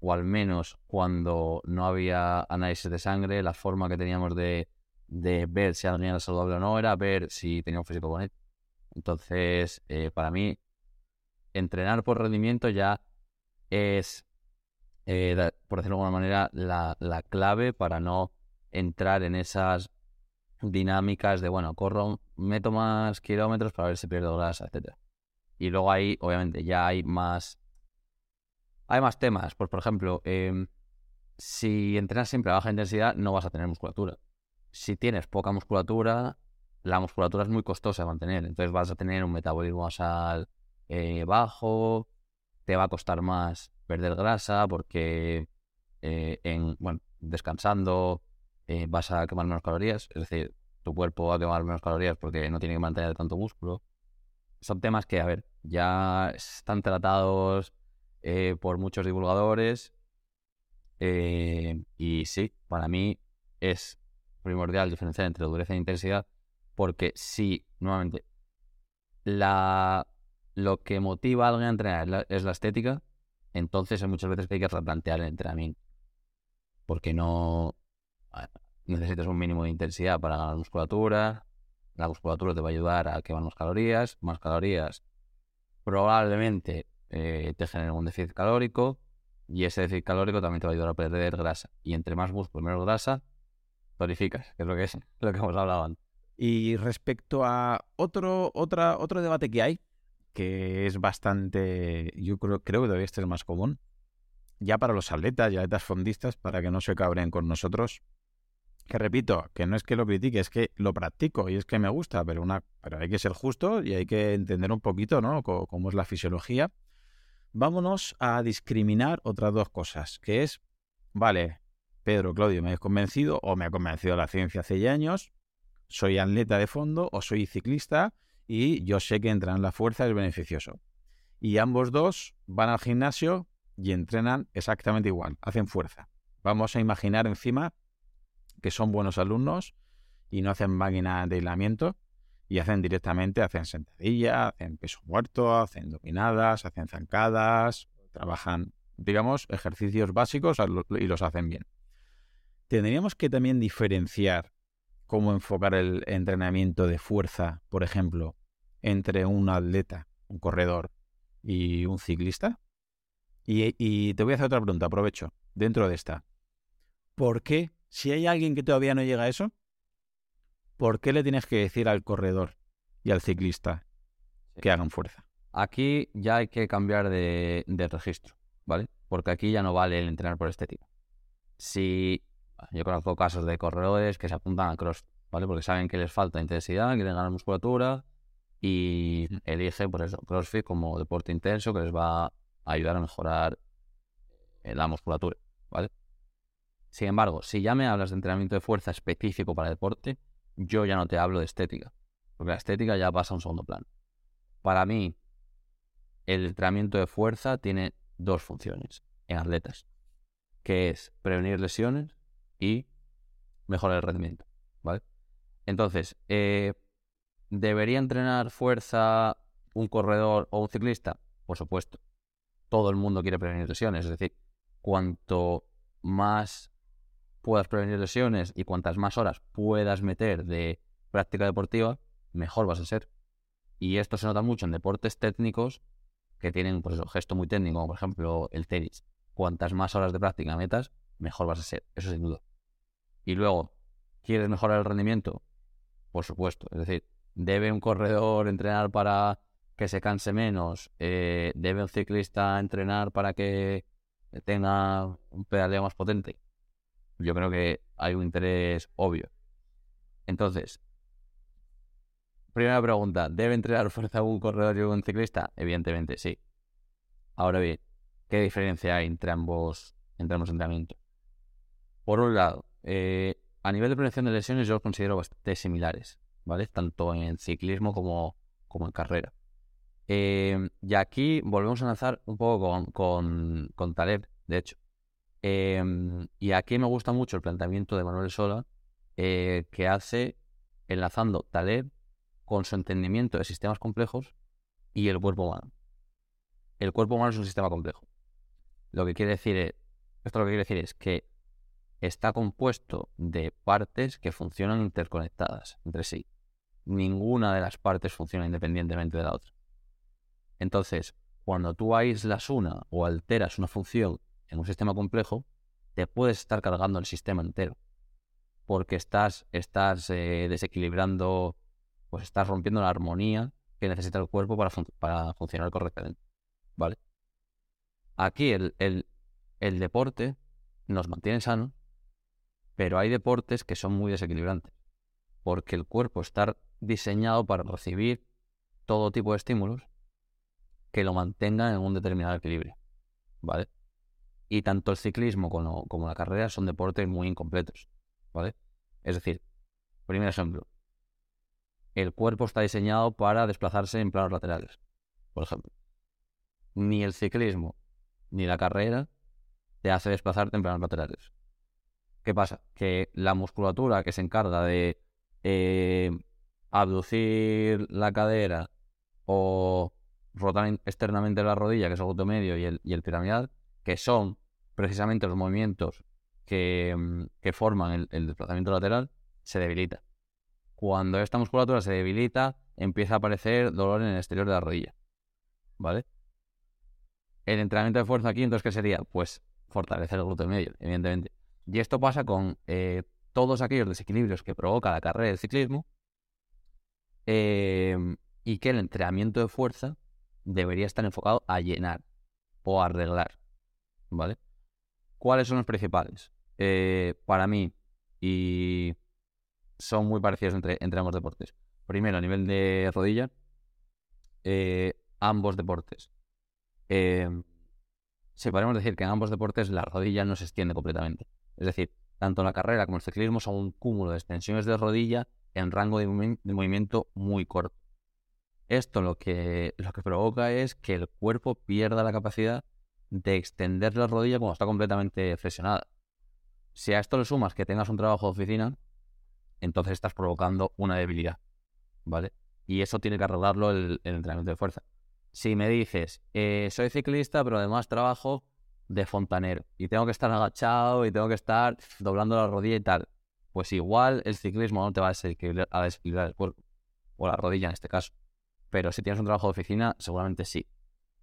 o al menos cuando no había análisis de sangre, la forma que teníamos de, de ver si alguien era saludable o no era ver si tenía un físico bonito. Entonces, eh, para mí, entrenar por rendimiento ya es, eh, por decirlo de alguna manera, la, la, clave para no entrar en esas dinámicas de, bueno, corro, meto más kilómetros para ver si pierdo grasa, etcétera. Y luego ahí, obviamente, ya hay más. Hay más temas. Pues, por ejemplo, em, si entrenas siempre a baja intensidad, no vas a tener musculatura. Si tienes poca musculatura, la musculatura es muy costosa de mantener. Entonces vas a tener un metabolismo basal eh, bajo, te va a costar más perder grasa porque eh, en, bueno, descansando eh, vas a quemar menos calorías. Es decir, tu cuerpo va a quemar menos calorías porque no tiene que mantener tanto músculo. Son temas que, a ver, ya están tratados por muchos divulgadores. y sí, para mí es primordial diferenciar entre dureza e intensidad porque si, nuevamente, la, lo que motiva a alguien a entrenar es la, estética, entonces hay muchas veces que hay que replantear el entrenamiento. Porque no necesitas un mínimo de intensidad para ganar musculatura. La musculatura te va a ayudar a quemar más calorías. Más calorías probablemente eh, te generen un déficit calórico. Y ese déficit calórico también te va a ayudar a perder grasa. Y entre más músculo menos grasa, tonificas, que es lo que es *laughs* lo que hemos hablado antes. Y respecto a otro, otra, otro debate que hay, que es bastante, yo creo, creo que todavía este es más común, ya para los atletas y atletas fondistas, para que no se cabren con nosotros, que repito, que no es que lo critique, es que lo practico y es que me gusta, pero, una, pero hay que ser justo y hay que entender un poquito ¿no? cómo es la fisiología. Vámonos a discriminar otras dos cosas, que es, vale, Pedro, Claudio, me has convencido o me ha convencido la ciencia hace ya años, soy atleta de fondo o soy ciclista y yo sé que entrenar la fuerza es beneficioso. Y ambos dos van al gimnasio y entrenan exactamente igual, hacen fuerza. Vamos a imaginar encima que son buenos alumnos y no hacen máquina de aislamiento y hacen directamente, hacen sentadilla, hacen peso muerto, hacen dominadas, hacen zancadas, trabajan, digamos, ejercicios básicos y los hacen bien. Tendríamos que también diferenciar cómo enfocar el entrenamiento de fuerza, por ejemplo, entre un atleta, un corredor y un ciclista? Y, te voy a hacer otra pregunta, aprovecho, dentro de esta. ¿Por qué, si hay alguien que todavía no llega a eso, ¿por qué le tienes que decir al corredor y al ciclista que hagan fuerza? Aquí ya hay que cambiar de, de registro, ¿vale? Porque aquí ya no vale el entrenar por estética. Si yo conozco casos de corredores que se apuntan a CrossFit, ¿vale? Porque saben que les falta intensidad, quieren ganar musculatura y eligen, por eso, CrossFit como deporte intenso que les va a ayudar a mejorar eh, la musculatura, ¿vale? Sin embargo, si ya me hablas de entrenamiento de fuerza específico para deporte, yo ya no te hablo de estética, porque la estética ya pasa a un segundo plano. Para mí, el entrenamiento de fuerza tiene dos funciones en atletas, que es prevenir lesiones y mejorar el rendimiento, ¿vale? Entonces, eh, ¿debería entrenar fuerza un corredor o un ciclista? Por supuesto. Todo el mundo quiere prevenir lesiones, es decir, cuanto más puedas prevenir lesiones y cuantas más horas puedas meter de práctica deportiva, mejor vas a ser. Y esto se nota mucho en deportes técnicos que tienen, pues gesto muy técnico, como por ejemplo el tenis. Cuantas más horas de práctica metas, mejor vas a ser, eso sin duda. Y luego, ¿quieres mejorar el rendimiento? Por supuesto. Es decir, ¿debe un corredor entrenar para que se canse menos? Eh, ¿Debe un ciclista entrenar para que tenga un pedaleo más potente? Yo creo que hay un interés obvio. Entonces, primera pregunta, ¿debe entrenar fuerza un corredor y un ciclista? Evidentemente, sí. Ahora bien, ¿qué diferencia hay entre ambos, entre ambos entrenamientos? Por un lado, eh, a nivel de prevención de lesiones yo los considero bastante similares, ¿vale? Tanto en ciclismo como, como en carrera. Eh, y aquí volvemos a lanzar un poco con, con, con Taleb, de hecho. Em, y aquí me gusta mucho el planteamiento de Manuel Sola, eh, que hace enlazando Taleb con su entendimiento de sistemas complejos y el cuerpo humano. El cuerpo humano es un sistema complejo. Lo que quiere decir es, esto lo que quiere decir es que está compuesto de partes que funcionan interconectadas entre sí. Ninguna de las partes funciona independientemente de la otra. Entonces, cuando tú aíslas una o alteras una función en un sistema complejo, te puedes estar cargando el sistema entero. Porque estás, estás eh, desequilibrando, pues estás rompiendo la armonía que necesita el cuerpo para, para funcionar correctamente. ¿Vale? Aquí el, el deporte nos mantiene sanos, pero hay deportes que son muy desequilibrantes, porque el cuerpo está diseñado para recibir todo tipo de estímulos que lo mantengan en un determinado equilibrio, ¿vale? Y tanto el ciclismo como, la carrera son deportes muy incompletos, ¿vale? Es decir, primer ejemplo, el cuerpo está diseñado para desplazarse en planos laterales, por ejemplo. Ni el ciclismo ni la carrera te hace desplazarte en planos laterales. ¿Qué pasa? Que la musculatura que se encarga de eh, abducir la cadera o rotar externamente la rodilla, que es el glúteo medio, y el piramidal, que son precisamente los movimientos que, mm, que forman el, desplazamiento lateral, se debilita. Cuando esta musculatura se debilita, empieza a aparecer dolor en el exterior de la rodilla. ¿Vale? El entrenamiento de fuerza aquí, entonces, ¿qué sería? Pues fortalecer el glúteo medio, evidentemente. Y esto pasa con eh, todos aquellos desequilibrios que provoca la carrera del ciclismo eh, y que el entrenamiento de fuerza debería estar enfocado a llenar o arreglar. ¿Vale? ¿Cuáles son los principales? Eh, para mí, y son muy parecidos entre, ambos deportes. Primero, a nivel de rodilla, ambos deportes se podemos decir que en ambos deportes la rodilla no se extiende completamente. Es decir, tanto la carrera como el ciclismo son un cúmulo de extensiones de rodilla en rango de, movimiento muy corto. Esto lo que, lo que provoca es que el cuerpo pierda la capacidad de extender la rodilla cuando está completamente flexionada. Si a esto le sumas que tengas un trabajo de oficina, entonces estás provocando una debilidad, ¿vale? Y eso tiene que arreglarlo el entrenamiento de fuerza si me dices, eh, soy ciclista, pero además trabajo de fontanero y tengo que estar agachado y tengo que estar doblando la rodilla y tal, pues igual el ciclismo no te va a desequilibrar, a el cuerpo, o la rodilla en este caso. Pero si tienes un trabajo de oficina, seguramente sí.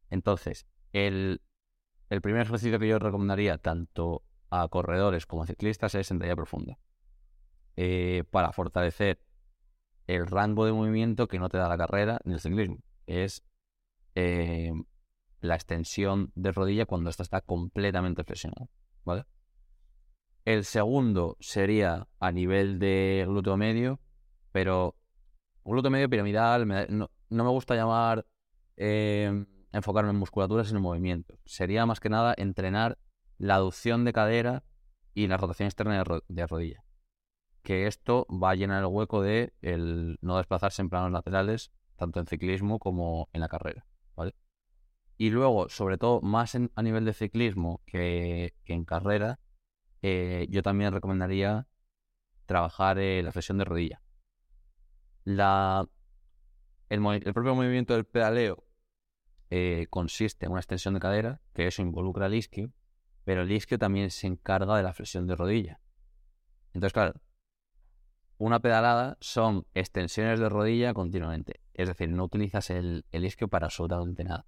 Entonces, el, el primer ejercicio que yo recomendaría tanto a corredores como a ciclistas es sentadilla profunda. Eh, para fortalecer el rango de movimiento que no te da la carrera ni el ciclismo. Es eh, la extensión de rodilla cuando esta está completamente flexionada. ¿vale? El segundo sería a nivel de glúteo medio, pero glúteo medio piramidal, no, me gusta llamar eh, enfocarme en musculatura, sino en movimiento. Sería más que nada entrenar la aducción de cadera y la rotación externa de, rodilla. Que esto va a llenar el hueco de el no desplazarse en planos laterales, tanto en ciclismo como en la carrera. Y luego, sobre todo, más a nivel de ciclismo que, en carrera, eh, yo también recomendaría trabajar eh, la flexión de rodilla. La, el, propio movimiento del pedaleo eh, consiste en una extensión de cadera, que eso involucra el isquio, pero el isquio también se encarga de la flexión de rodilla. Entonces, claro, una pedalada son extensiones de rodilla continuamente. Es decir, no utilizas el, el isquio para absolutamente nada.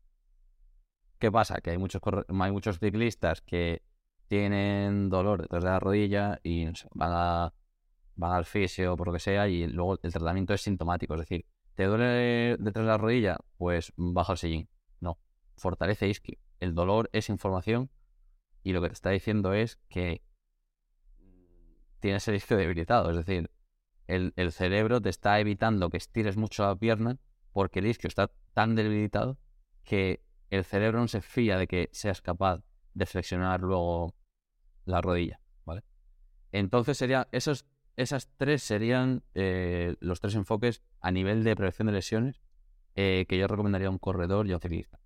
¿Qué pasa? Que hay muchos, hay muchos ciclistas que tienen dolor detrás de la rodilla y van, a, van al fisio o por lo que sea y luego el tratamiento es sintomático. Es decir, ¿te duele detrás de la rodilla? Pues baja el sillín. Fortalece isquio. El dolor es información y lo que te está diciendo es que tienes el isquio debilitado. Es decir, el, el cerebro te está evitando que estires mucho la pierna porque el isquio está tan debilitado que el cerebro no se fía de que seas capaz de flexionar luego la rodilla, ¿vale? Entonces sería, esos, esas tres serían eh, los tres enfoques a nivel de prevención de lesiones eh, que yo recomendaría a un corredor y a un ciclista.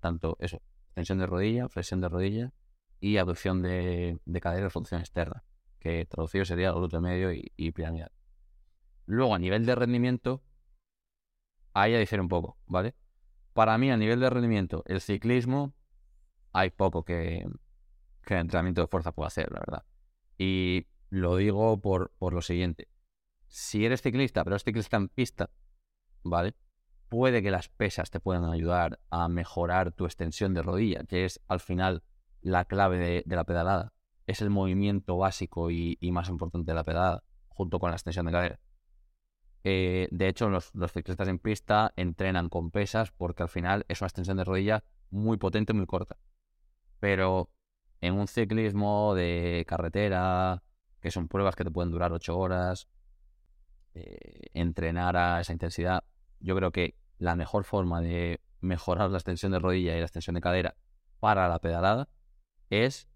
Tanto eso, extensión de rodilla, flexión de rodilla y abducción de, de cadera y función externa, que traducido sería glúteo medio y, y piramidal. Luego, a nivel de rendimiento, ahí ya difiere un poco, ¿vale? Para mí, a nivel de rendimiento, el ciclismo, hay poco que, que el entrenamiento de fuerza pueda hacer, la verdad. Y lo digo por, por lo siguiente. Si eres ciclista, pero eres ciclista en pista, ¿vale? Puede que las pesas te puedan ayudar a mejorar tu extensión de rodilla, que es al final la clave de, la pedalada. Es el movimiento básico y, más importante de la pedalada, junto con la extensión de cadera. Eh, de hecho, los, ciclistas en pista entrenan con pesas porque al final es una extensión de rodilla muy potente, muy corta. Pero en un ciclismo de carretera, que son pruebas que te pueden durar ocho horas, eh, entrenar a esa intensidad, yo creo que la mejor forma de mejorar la extensión de rodilla y la extensión de cadera para la pedalada es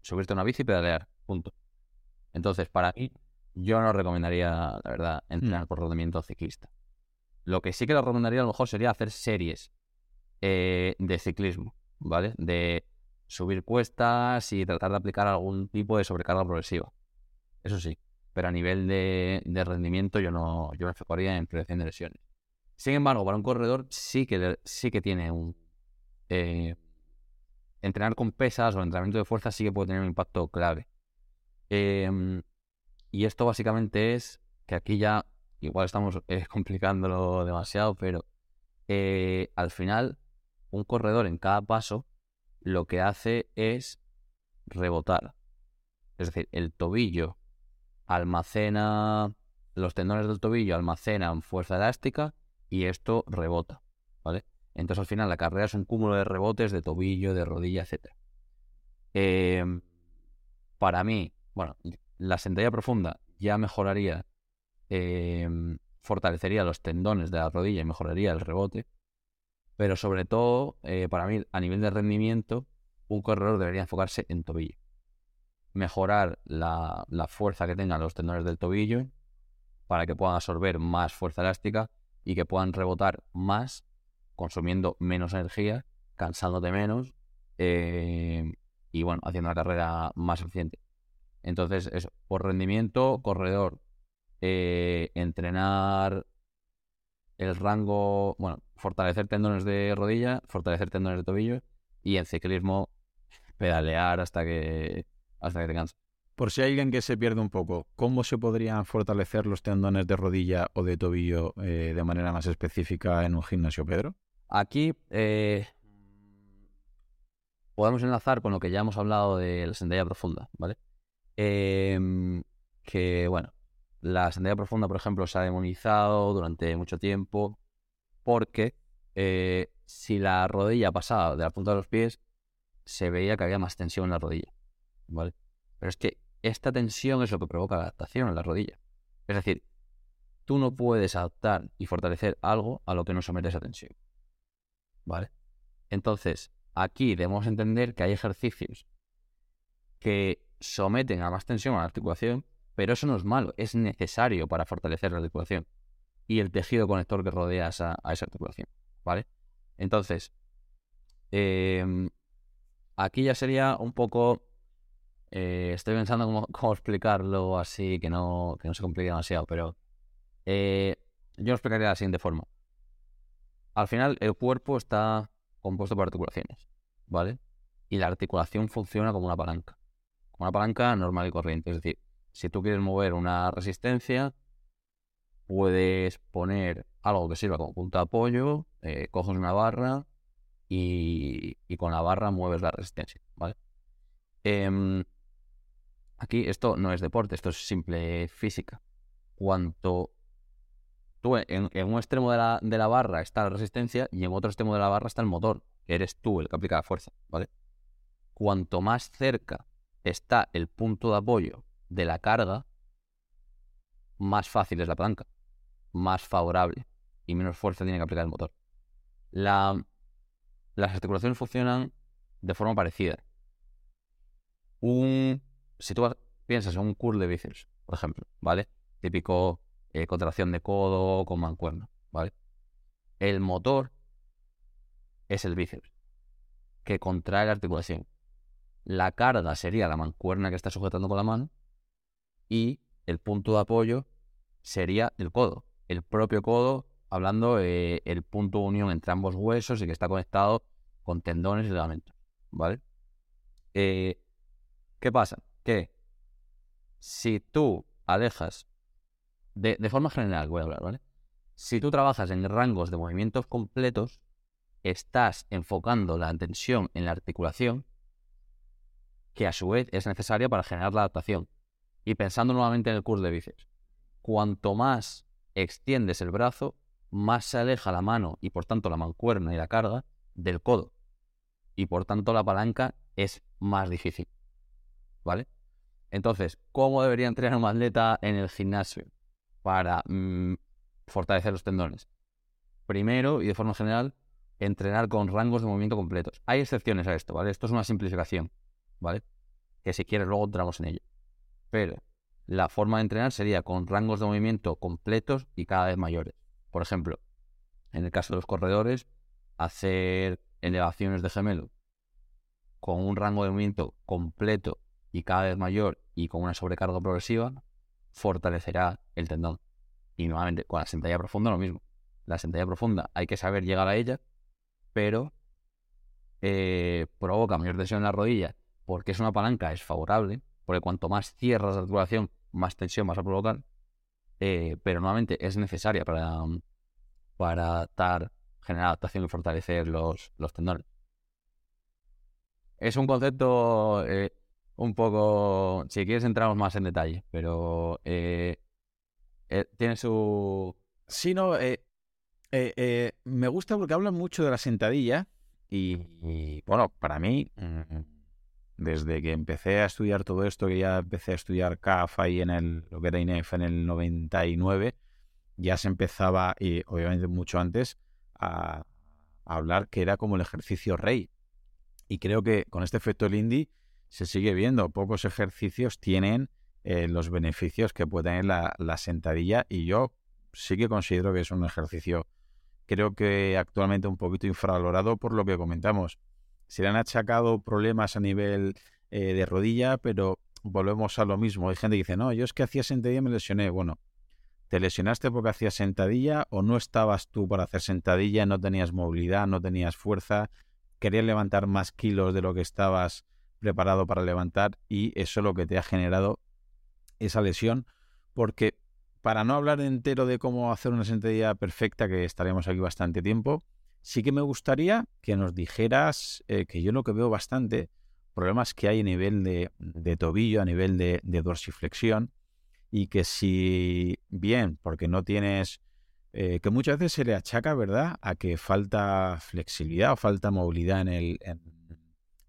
subirte a una bici y pedalear. Punto. Entonces, para mí, yo no recomendaría, la verdad, entrenar mm. por rendimiento ciclista. Lo que sí que le recomendaría a lo mejor sería hacer series eh, de ciclismo, ¿vale? De subir cuestas y tratar de aplicar algún tipo de sobrecarga progresiva. Eso sí, pero a nivel de, de rendimiento yo no yo me enfocaría en prevención de lesiones. Sin embargo, para un corredor sí que, sí que tiene un... Eh, entrenar con pesas o entrenamiento de fuerza sí que puede tener un impacto clave. Eh, y esto básicamente es que aquí ya, igual estamos *laughs* eh, complicándolo demasiado, pero eh, al final un corredor en cada paso lo que hace es rebotar. Es decir, el tobillo almacena, los tendones del tobillo almacenan fuerza elástica y esto rebota, ¿vale? Entonces al final la carrera es un cúmulo de rebotes de tobillo, de rodilla, etc. Em, para mí, bueno, la sentadilla profunda ya mejoraría, em, fortalecería los tendones de la rodilla y mejoraría el rebote. Pero sobre todo, eh, para mí, a nivel de rendimiento, un corredor debería enfocarse en tobillo. Mejorar la, la fuerza que tengan los tendones del tobillo para que puedan absorber más fuerza elástica y que puedan rebotar más, consumiendo menos energía, cansándote menos em, y bueno, haciendo la carrera más eficiente. Entonces, eso, por rendimiento, corredor, eh, entrenar el rango, bueno, fortalecer tendones de rodilla, fortalecer tendones de tobillo y en ciclismo pedalear hasta que hasta que te canses. Por si hay alguien que se pierde un poco, ¿cómo se podrían fortalecer los tendones de rodilla o de tobillo eh, de manera más específica en un gimnasio, Pedro? Aquí eh, podemos enlazar con lo que ya hemos hablado de la sentadilla profunda, ¿vale? Em, que, bueno, la sentadilla profunda, por ejemplo, se ha demonizado durante mucho tiempo porque eh, si la rodilla pasaba de la punta de los pies, se veía que había más tensión en la rodilla, ¿vale? Pero es que esta tensión es lo que provoca la adaptación en la rodilla. Es decir, tú no puedes adaptar y fortalecer algo a lo que no somete esa tensión, ¿vale? Entonces, aquí debemos entender que hay ejercicios que someten a más tensión a la articulación, pero eso no es malo, es necesario para fortalecer la articulación y el tejido conector que rodea a esa, articulación, ¿vale? Entonces, em, aquí ya sería un poco... Eh, estoy pensando cómo, explicarlo así, que no, que no se complique demasiado, pero eh, yo lo explicaría de la siguiente forma. Al final, el cuerpo está compuesto por articulaciones, ¿vale? Y la articulación funciona como una palanca una palanca normal y corriente. Es decir, si tú quieres mover una resistencia, puedes poner algo que sirva como punto de apoyo, eh, coges una barra y, con la barra mueves la resistencia, ¿vale? Em, aquí esto no es deporte, esto es simple física. Cuanto tú en, un extremo de la, barra está la resistencia y en otro extremo de la barra está el motor, eres tú el que aplica la fuerza, ¿vale? Cuanto más cerca está el punto de apoyo de la carga, más fácil es la palanca, más favorable y menos fuerza tiene que aplicar el motor. las articulaciones funcionan de forma parecida. Un, si tú piensas en un curl de bíceps, por ejemplo, ¿vale? Típico eh, contracción de codo con mancuerna, ¿vale? el motor es el bíceps, que contrae la articulación. La carga sería la mancuerna que está sujetando con la mano y el punto de apoyo sería el codo. El propio codo, hablando eh, el punto de unión entre ambos huesos y que está conectado con tendones y ligamentos. ¿Vale? Eh, ¿Qué pasa? Que si tú alejas, de, forma general voy a hablar, ¿vale? Si tú trabajas en rangos de movimientos completos, estás enfocando la tensión en la articulación, que a su vez es necesaria para generar la adaptación. Y pensando nuevamente en el curso de bíceps, cuanto más extiendes el brazo, más se aleja la mano y por tanto la mancuerna y la carga del codo. Y por tanto la palanca es más difícil. ¿Vale? Entonces, ¿cómo debería entrenar un atleta en el gimnasio para mm, fortalecer los tendones? Primero y de forma general, entrenar con rangos de movimiento completos. Hay excepciones a esto, ¿vale? Esto es una simplificación, ¿vale? Que si quieres luego entramos en ello. Pero la forma de entrenar sería con rangos de movimiento completos y cada vez mayores. Por ejemplo, en el caso de los corredores, hacer elevaciones de gemelo con un rango de movimiento completo y cada vez mayor y con una sobrecarga progresiva, fortalecerá el tendón. Y nuevamente, con la sentadilla profunda lo mismo. La sentadilla profunda hay que saber llegar a ella, pero eh, provoca mayor tensión en la rodilla porque es una palanca, es favorable, porque cuanto más cierras la articulación, más tensión vas a provocar, eh, pero nuevamente es necesaria para, para dar, generar adaptación y fortalecer los, los tendones. Es un concepto eh, un poco, si quieres entramos más en detalle, pero eh, tiene su... Sí, no, me gusta porque hablan mucho de la sentadilla y, bueno, para mí mm, desde que empecé a estudiar todo esto, que ya empecé a estudiar CAF ahí en el, lo que era INEF en el 99, ya se empezaba, y obviamente mucho antes, a, hablar que era como el ejercicio rey. Y creo que con este efecto Lindy se sigue viendo. Pocos ejercicios tienen eh, los beneficios que puede tener la, la sentadilla y yo sí que considero que es un ejercicio, creo que actualmente un poquito infravalorado por lo que comentamos se le han achacado problemas a nivel eh, de rodilla, pero volvemos a lo mismo. Hay gente que dice, no, yo es que hacía sentadilla y me lesioné. Bueno, ¿te lesionaste porque hacías sentadilla o no estabas tú para hacer sentadilla, no tenías movilidad, no tenías fuerza, querías levantar más kilos de lo que estabas preparado para levantar y eso es lo que te ha generado esa lesión? Porque para no hablar entero de cómo hacer una sentadilla perfecta, que estaremos aquí bastante tiempo, Sí que me gustaría que nos dijeras, eh, que yo lo que veo bastante, problemas que hay a nivel de, tobillo, a nivel de, dorsiflexión, y que si bien, porque no tienes, eh, que muchas veces se le achaca, ¿verdad?, a que falta flexibilidad o falta movilidad en el en,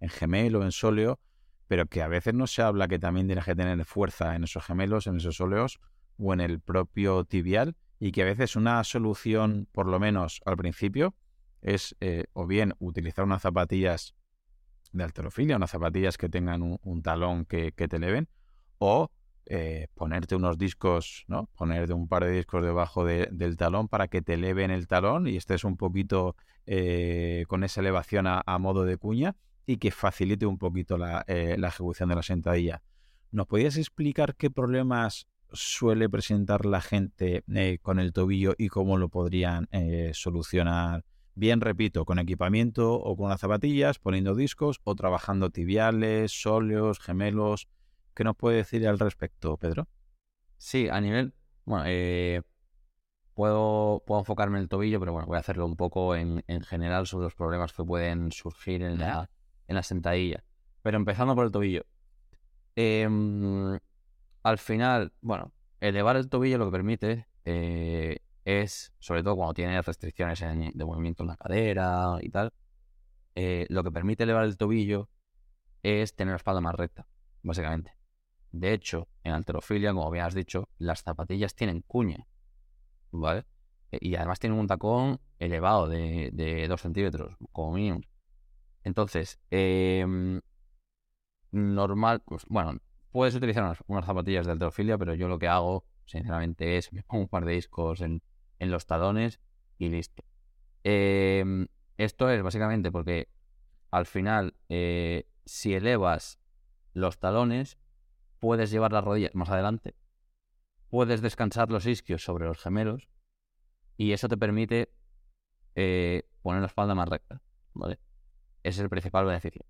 gemelo, en sóleo, pero que a veces no se habla que también tienes que tener fuerza en esos gemelos, en esos sóleos o en el propio tibial, y que a veces una solución, por lo menos al principio, es eh, o bien utilizar unas zapatillas de alterofilia, unas zapatillas que tengan un, talón que, te eleven, o eh, ponerte unos discos, ¿no? Ponerte un par de discos debajo del talón para que te eleven el talón y estés un poquito eh, con esa elevación a, modo de cuña y que facilite un poquito la, la ejecución de la sentadilla. ¿Nos podías explicar qué problemas suele presentar la gente con el tobillo y cómo lo podrían solucionar Bien, repito, con equipamiento o con las zapatillas, poniendo discos o trabajando tibiales, sóleos, gemelos. ¿Qué nos puede decir al respecto, Pedro? Sí, a nivel. Bueno, eh, puedo, puedo enfocarme en el tobillo, pero bueno, voy a hacerlo un poco en, general sobre los problemas que pueden surgir en la, en la sentadilla. Pero empezando por el tobillo. Em, al final, bueno, elevar el tobillo lo que permite eh, es, sobre todo cuando tiene restricciones de movimiento en la cadera y tal, eh, lo que permite elevar el tobillo es tener la espalda más recta, básicamente. De hecho, en alterofilia, como bien has dicho, las zapatillas tienen cuña, ¿vale? E, y además tienen un tacón elevado de, de 2 centímetros, como mínimo. Entonces, em, normal, pues bueno, puedes utilizar unas, unas, zapatillas de alterofilia, pero yo lo que hago, sinceramente, es *laughs* me pongo un par de discos en, en los talones y listo. Em, esto es básicamente porque al final, eh, si elevas los talones, puedes llevar las rodillas más adelante, puedes descansar los isquios sobre los gemelos y eso te permite eh, poner la espalda más recta. ¿vale? Es el principal beneficio.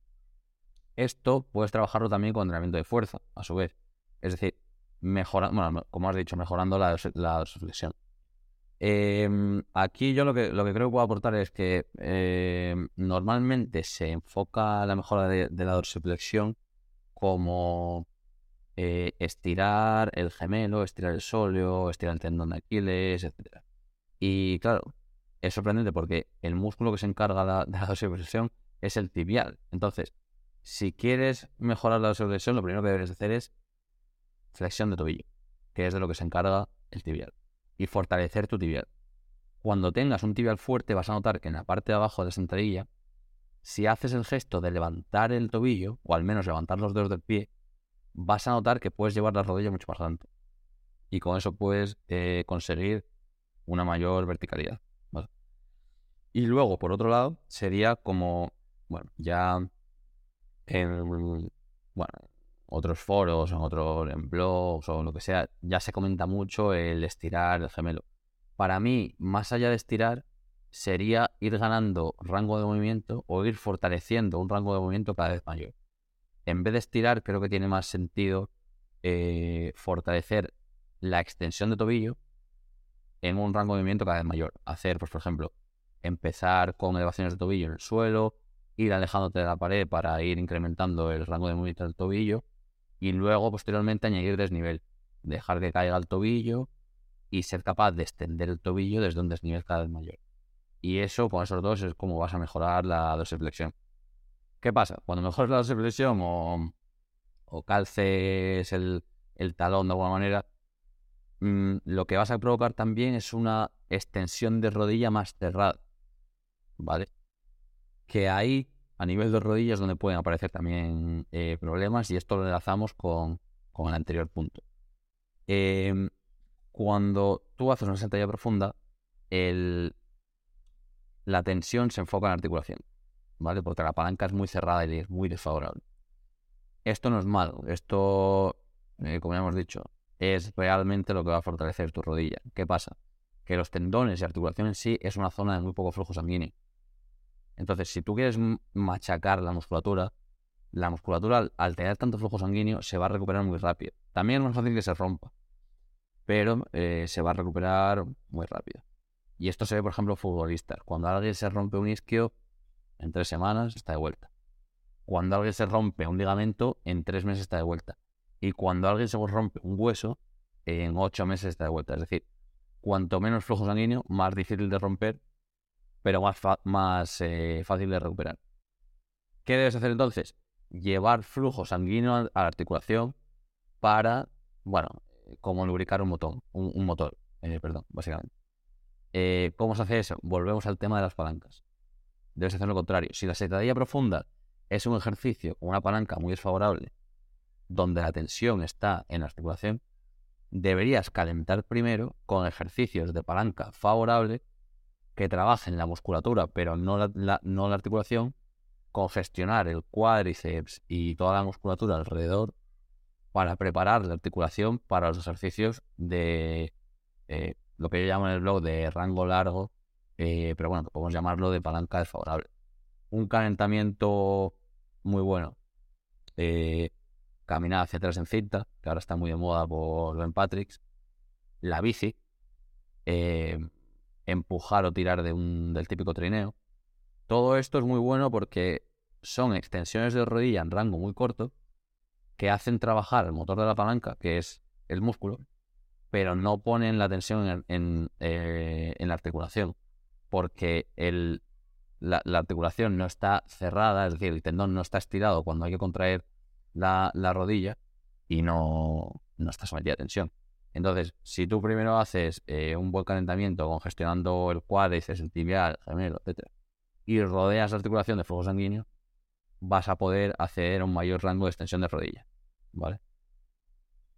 Esto puedes trabajarlo también con entrenamiento de fuerza, a su vez. Es decir, mejorando, como has dicho, mejorando la, la. Em, aquí yo lo que, lo que creo que puedo aportar es que em, normalmente se enfoca la mejora de, la dorsiflexión como eh, estirar el gemelo, estirar el sóleo, estirar el tendón de Aquiles, etc. Y claro, es sorprendente porque el músculo que se encarga de la dorsiflexión es el tibial. Entonces, si quieres mejorar la dorsiflexión, lo primero que debes hacer es flexión de tobillo, que es de lo que se encarga el tibial, y fortalecer tu tibial. Cuando tengas un tibial fuerte, vas a notar que en la parte de abajo de la sentadilla, si haces el gesto de levantar el tobillo, o al menos levantar los dedos del pie, vas a notar que puedes llevar la rodilla mucho más adelante. Y con eso puedes eh, conseguir una mayor verticalidad. Y luego, por otro lado, sería como, bueno, ya en bueno, otros foros, en otros blogs o lo que sea, ya se comenta mucho el estirar el gemelo. Para mí, más allá de estirar, sería ir ganando rango de movimiento o ir fortaleciendo un rango de movimiento cada vez mayor. En vez de estirar, creo que tiene más sentido eh, fortalecer la extensión de tobillo en un rango de movimiento cada vez mayor. Hacer, pues, por ejemplo, empezar con elevaciones de tobillo en el suelo, ir alejándote de la pared para ir incrementando el rango de movimiento del tobillo y luego posteriormente añadir desnivel, dejar que caiga el tobillo y ser capaz de extender el tobillo desde un desnivel cada vez mayor. Y eso con esos dos es como vas a mejorar la dorsiflexión. ¿Qué pasa? Cuando mejores la dorsiflexión o, o calces el, el talón de alguna manera, mm, lo que vas a provocar también es una extensión de rodilla más cerrada. ¿Vale? Que ahí, a nivel de rodillas, donde pueden aparecer también eh, problemas, y esto lo enlazamos con, con el anterior punto. Em, cuando tú haces una sentadilla profunda, el, la tensión se enfoca en la articulación, ¿vale? Porque la palanca es muy cerrada y es muy desfavorable. Esto no es malo, esto, eh, como ya hemos dicho, es realmente lo que va a fortalecer tu rodilla. ¿Qué pasa? Que los tendones y articulación en sí es una zona de muy poco flujo sanguíneo. Entonces, si tú quieres machacar la musculatura, la musculatura al, tener tanto flujo sanguíneo se va a recuperar muy rápido. También es más fácil que se rompa, pero eh, se va a recuperar muy rápido. Y esto se ve, por ejemplo, futbolistas. Cuando alguien se rompe un isquio, en tres semanas está de vuelta. Cuando alguien se rompe un ligamento, en tres meses está de vuelta. Y cuando alguien se rompe un hueso, en ocho meses está de vuelta. Es decir, cuanto menos flujo sanguíneo, más difícil de romper pero más, más eh, fácil de recuperar. ¿Qué debes hacer entonces? Llevar flujo sanguíneo a la articulación para, bueno, como lubricar un motor, un, motor, eh, perdón, básicamente. Eh, ¿Cómo se hace eso? Volvemos al tema de las palancas. Debes hacer lo contrario. Si la sentadilla profunda es un ejercicio con una palanca muy desfavorable, donde la tensión está en la articulación, deberías calentar primero con ejercicios de palanca favorable que trabajen la musculatura, pero no la, no la articulación, congestionar el cuádriceps y toda la musculatura alrededor para preparar la articulación para los ejercicios de eh, lo que yo llamo en el blog de rango largo, eh, pero bueno, podemos llamarlo de palanca desfavorable. Un calentamiento muy bueno. Eh, caminar hacia atrás en cinta, que ahora está muy de moda por Ben Patricks. La bici. Empujar o tirar del típico trineo. Todo esto es muy bueno porque son extensiones de rodilla en rango muy corto que hacen trabajar el motor de la palanca, que es el músculo, pero no ponen la tensión en, eh, la articulación, porque la, articulación no está cerrada, es decir, el tendón no está estirado cuando hay que contraer la, la rodilla y no, no está sometida a tensión. Entonces, si tú primero haces eh, un buen calentamiento congestionando el cuádriceps, el tibial, el gemelo, etc., y rodeas la articulación de flujo sanguíneo, vas a poder hacer un mayor rango de extensión de rodilla. ¿Vale?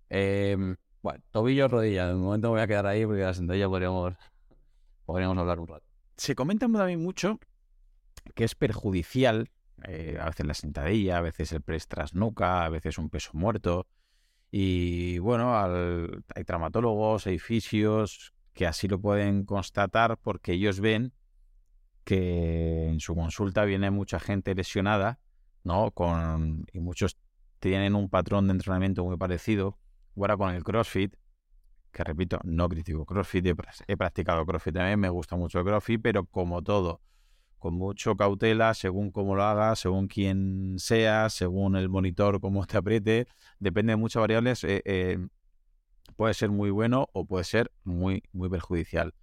Em, bueno, tobillo, rodilla. De momento me voy a quedar ahí porque la sentadilla podríamos, podríamos hablar un rato. se comenta también mucho que es perjudicial, eh, a veces la sentadilla, a veces el press tras nuca, a veces un peso muerto. Y bueno, hay traumatólogos, hay fisios que así lo pueden constatar porque ellos ven que en su consulta viene mucha gente lesionada, ¿no? Con, y muchos tienen un patrón de entrenamiento muy parecido. Ahora con el CrossFit, que repito, no critico CrossFit, he, practicado CrossFit también, me gusta mucho el CrossFit, pero como todo, con mucho cautela, según cómo lo hagas, según quién seas, según el monitor, cómo te apriete, depende de muchas variables, eh, eh, puede ser muy bueno o puede ser muy, muy perjudicial.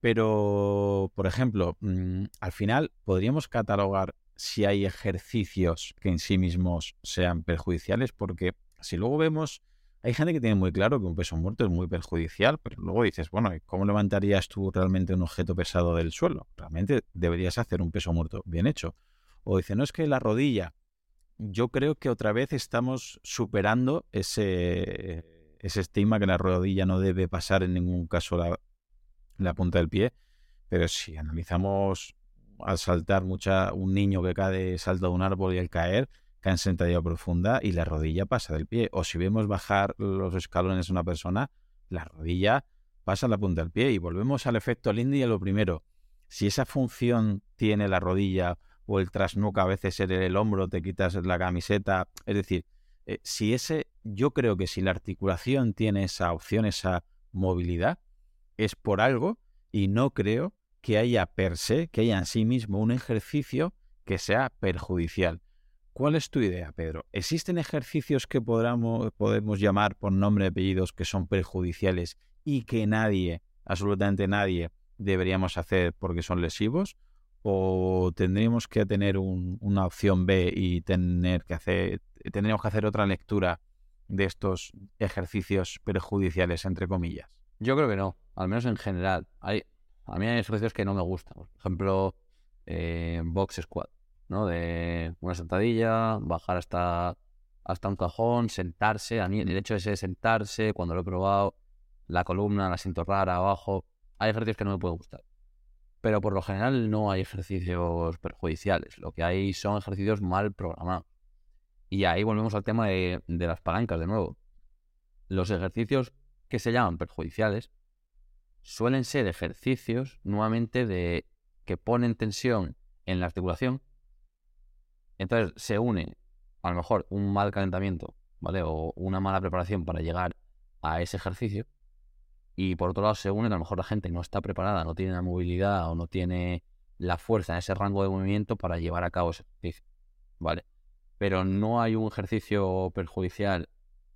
Pero, por ejemplo, mm, al final podríamos catalogar si hay ejercicios que en sí mismos sean perjudiciales, porque si luego vemos, hay gente que tiene muy claro que un peso muerto es muy perjudicial, pero luego dices, bueno, ¿cómo levantarías tú realmente un objeto pesado del suelo? Realmente deberías hacer un peso muerto bien hecho. O dice, no es que la rodilla, yo creo que otra vez estamos superando ese, ese estigma que la rodilla no debe pasar en ningún caso la, la punta del pie, pero si analizamos al saltar mucha, un niño que cae, salta de un árbol y al caer, cae en sentadilla profunda y la rodilla pasa del pie. O si vemos bajar los escalones a una persona, la rodilla pasa la punta del pie. Y volvemos al efecto Lindy a lo primero. Si esa función tiene la rodilla o el trasnuca, a veces en el hombro, te quitas la camiseta. Es decir, eh, si ese, yo creo que si la articulación tiene esa opción, esa movilidad, es por algo y no creo que haya per se, que haya en sí mismo un ejercicio que sea perjudicial. ¿Cuál es tu idea, Pedro? ¿Existen ejercicios que podamos, podemos llamar por nombre y apellidos que son perjudiciales y que nadie, absolutamente nadie, deberíamos hacer porque son lesivos? ¿O tendríamos que tener una opción B y tener que hacer, tendríamos que hacer otra lectura de estos ejercicios perjudiciales, entre comillas? Yo creo que no, al menos en general. Hay, a mí hay ejercicios que no me gustan. Por ejemplo, eh, box squat, ¿no? De una sentadilla, bajar hasta, hasta un cajón, sentarse. A mí el hecho de ese sentarse, cuando lo he probado, la columna la siento rara abajo. Hay ejercicios que no me pueden gustar. Pero por lo general no hay ejercicios perjudiciales. Lo que hay son ejercicios mal programados. Y ahí volvemos al tema de, de las palancas de nuevo. Los ejercicios que se llaman perjudiciales suelen ser ejercicios nuevamente de que ponen tensión en la articulación. Entonces se une a lo mejor un mal calentamiento, ¿vale? O una mala preparación para llegar a ese ejercicio. Y por otro lado se une a lo mejor la gente no está preparada, no tiene la movilidad o no tiene la fuerza en ese rango de movimiento para llevar a cabo ese ejercicio, ¿vale? Pero no hay un ejercicio perjudicial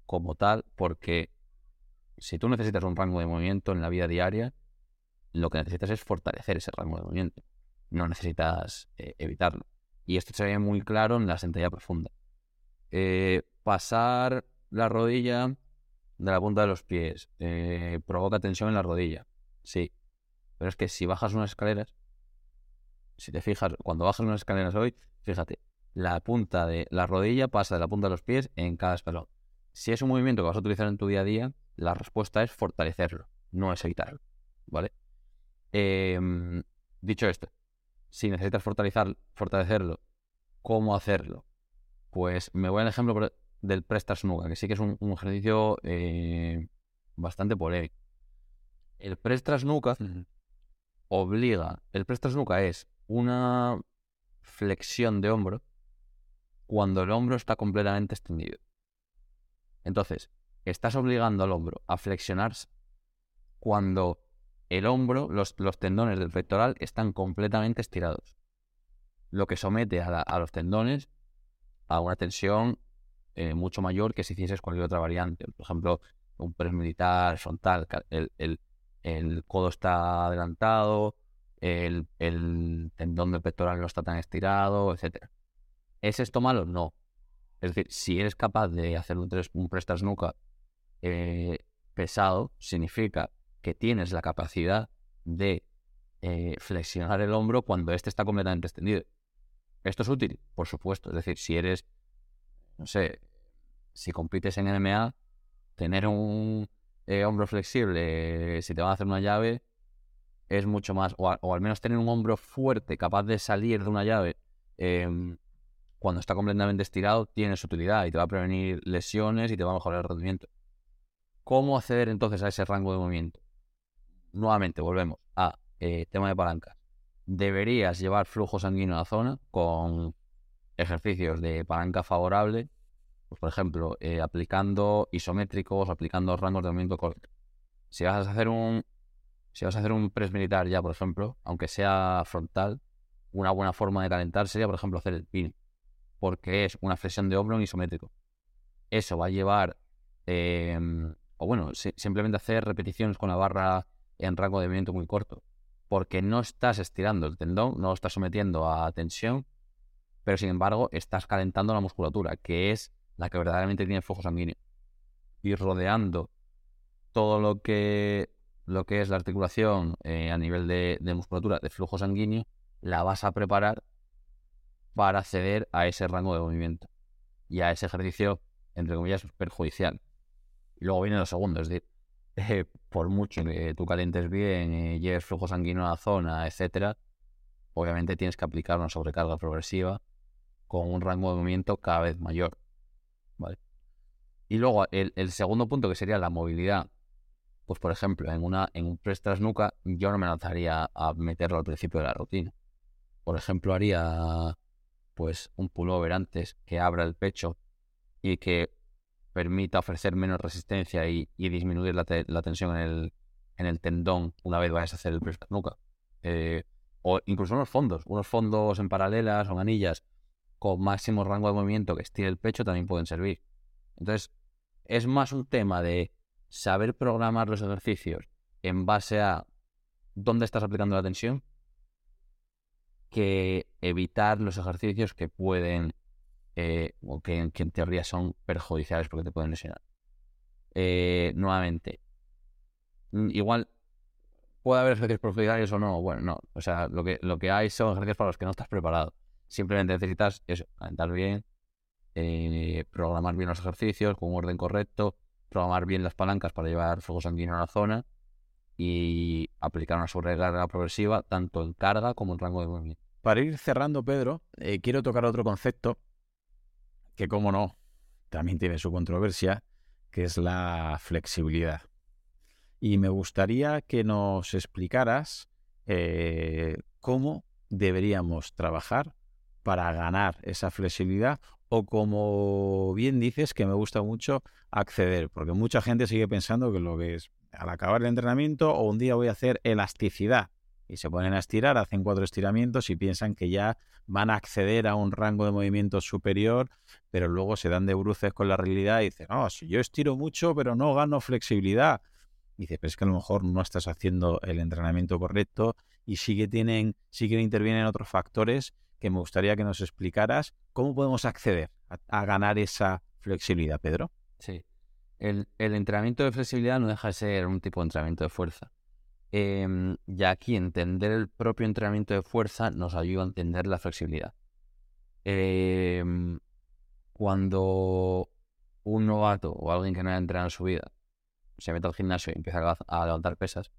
como tal porque si tú necesitas un rango de movimiento en la vida diaria, lo que necesitas es fortalecer ese rango de movimiento. No necesitas eh, evitarlo. Y esto se ve muy claro en la sentadilla profunda. Eh, pasar la rodilla de la punta de los pies eh, provoca tensión en la rodilla. Sí. Pero es que si bajas unas escaleras, si te fijas, cuando bajas unas escaleras hoy, fíjate, la punta de la rodilla pasa de la punta de los pies en cada escalón. Si es un movimiento que vas a utilizar en tu día a día, la respuesta es fortalecerlo, no es evitarlo, ¿vale? Em, dicho esto, si necesitas fortalecer, fortalecerlo, ¿cómo hacerlo? Pues me voy al ejemplo del Prestas Nuca, que sí que es un, ejercicio eh, bastante polémico. El Prestas Nuca obliga, el Prestas Nuca es una flexión de hombro cuando el hombro está completamente extendido. Entonces, estás obligando al hombro a flexionarse cuando el hombro, los, tendones del pectoral están completamente estirados. Lo que somete a, los tendones a una tensión eh, mucho mayor que si hicieses cualquier otra variante. Por ejemplo, un press militar frontal, el, el, codo está adelantado, el, tendón del pectoral no está tan estirado, etc. ¿Es esto malo? No. Es decir, si eres capaz de hacer un, un press nuca eh, pesado significa que tienes la capacidad de eh, flexionar el hombro cuando éste está completamente extendido. ¿Esto es útil? Por supuesto. Es decir, si eres, no sé, si compites en MMA, tener un eh, hombro flexible, si te van a hacer una llave, es mucho más, o, al menos tener un hombro fuerte, capaz de salir de una llave em, cuando está completamente estirado, tiene su utilidad y te va a prevenir lesiones y te va a mejorar el rendimiento. ¿Cómo acceder entonces a ese rango de movimiento? Nuevamente, volvemos a eh, tema de palancas. Deberías llevar flujo sanguíneo a la zona con ejercicios de palanca favorable, pues por ejemplo, eh, aplicando isométricos, aplicando rangos de movimiento corto. Si vas a hacer un si vas a hacer un press militar ya, por ejemplo, aunque sea frontal, una buena forma de calentar sería, por ejemplo, hacer el pin, porque es una flexión de hombro en isométrico. Eso va a llevar, em, o bueno, simplemente hacer repeticiones con la barra en rango de movimiento muy corto, porque no estás estirando el tendón, no lo estás sometiendo a tensión, pero sin embargo estás calentando la musculatura, que es la que verdaderamente tiene flujo sanguíneo. Y rodeando todo lo que lo que es la articulación eh, a nivel de, musculatura, de flujo sanguíneo, la vas a preparar para acceder a ese rango de movimiento y a ese ejercicio, entre comillas, perjudicial. Y luego viene lo segundo, es decir, *laughs* eh, por mucho que tú calientes bien, lleves flujo sanguíneo a la zona, etcétera, obviamente tienes que aplicar una sobrecarga progresiva con un rango de movimiento cada vez mayor. ¿vale? Y luego el, el segundo punto que sería la movilidad pues por ejemplo, en, una, en un press tras nuca, yo no me lanzaría a meterlo al principio de la rutina. Por ejemplo, haría pues un pullover antes que abra el pecho y que permita ofrecer menos resistencia y, disminuir la, tensión en el, en el, tendón una vez vayas a hacer el press nuca. Eh, o incluso unos fondos, unos fondos en paralelas o anillas con máximo rango de movimiento que estire el pecho también pueden servir. Entonces, es más un tema de saber programar los ejercicios en base a dónde estás aplicando la tensión que evitar los ejercicios que pueden eh, o que, en teoría son perjudiciales porque te pueden lesionar. Eh, nuevamente, mm, igual puede haber ejercicios perjudiciales o no. Bueno, no. O sea, lo que, lo que hay son ejercicios para los que no estás preparado. Simplemente necesitas eso, calentar bien, eh, programar bien los ejercicios con un orden correcto, programar bien las palancas para llevar fuego sanguíneo a la zona y aplicar una sobrecarga progresiva tanto en carga como en rango de movimiento. Para ir cerrando, Pedro, eh, quiero tocar otro concepto que, como no, también tiene su controversia, que es la flexibilidad. Y me gustaría que nos explicaras eh, cómo deberíamos trabajar para ganar esa flexibilidad o como bien dices, que me gusta mucho acceder, porque mucha gente sigue pensando que lo que es al acabar el entrenamiento o un día voy a hacer elasticidad y se ponen a estirar, hacen cuatro estiramientos y piensan que ya van a acceder a un rango de movimiento superior, pero luego se dan de bruces con la realidad y dicen, no, si yo estiro mucho pero no gano flexibilidad. Y dice, pero es que a lo mejor no estás haciendo el entrenamiento correcto y sí que tienen, sí que intervienen otros factores que me gustaría que nos explicaras cómo podemos acceder a, ganar esa flexibilidad, Pedro. Sí. El, entrenamiento de flexibilidad no deja de ser un tipo de entrenamiento de fuerza. Eh, ya aquí entender el propio entrenamiento de fuerza nos ayuda a entender la flexibilidad. Em, cuando un novato o alguien que no haya entrenado en su vida se mete al gimnasio y empieza a levantar pesas,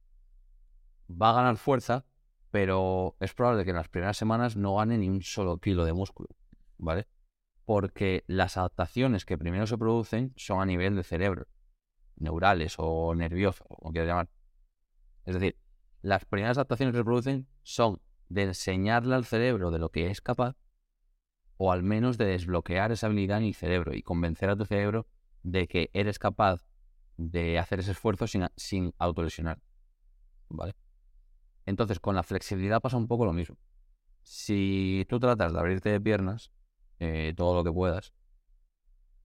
va a ganar fuerza pero es probable que en las primeras semanas no gane ni un solo kilo de músculo, ¿vale? Porque las adaptaciones que primero se producen son a nivel de cerebro, neurales o nerviosos, como quieras llamar. Es decir, las primeras adaptaciones que se producen son de enseñarle al cerebro de lo que es capaz, o al menos de desbloquear esa habilidad en el cerebro y convencer a tu cerebro de que eres capaz de hacer ese esfuerzo sin, sin autolesionar. ¿Vale? Entonces, con la flexibilidad pasa un poco lo mismo. Si tú tratas de abrirte de piernas eh, todo lo que puedas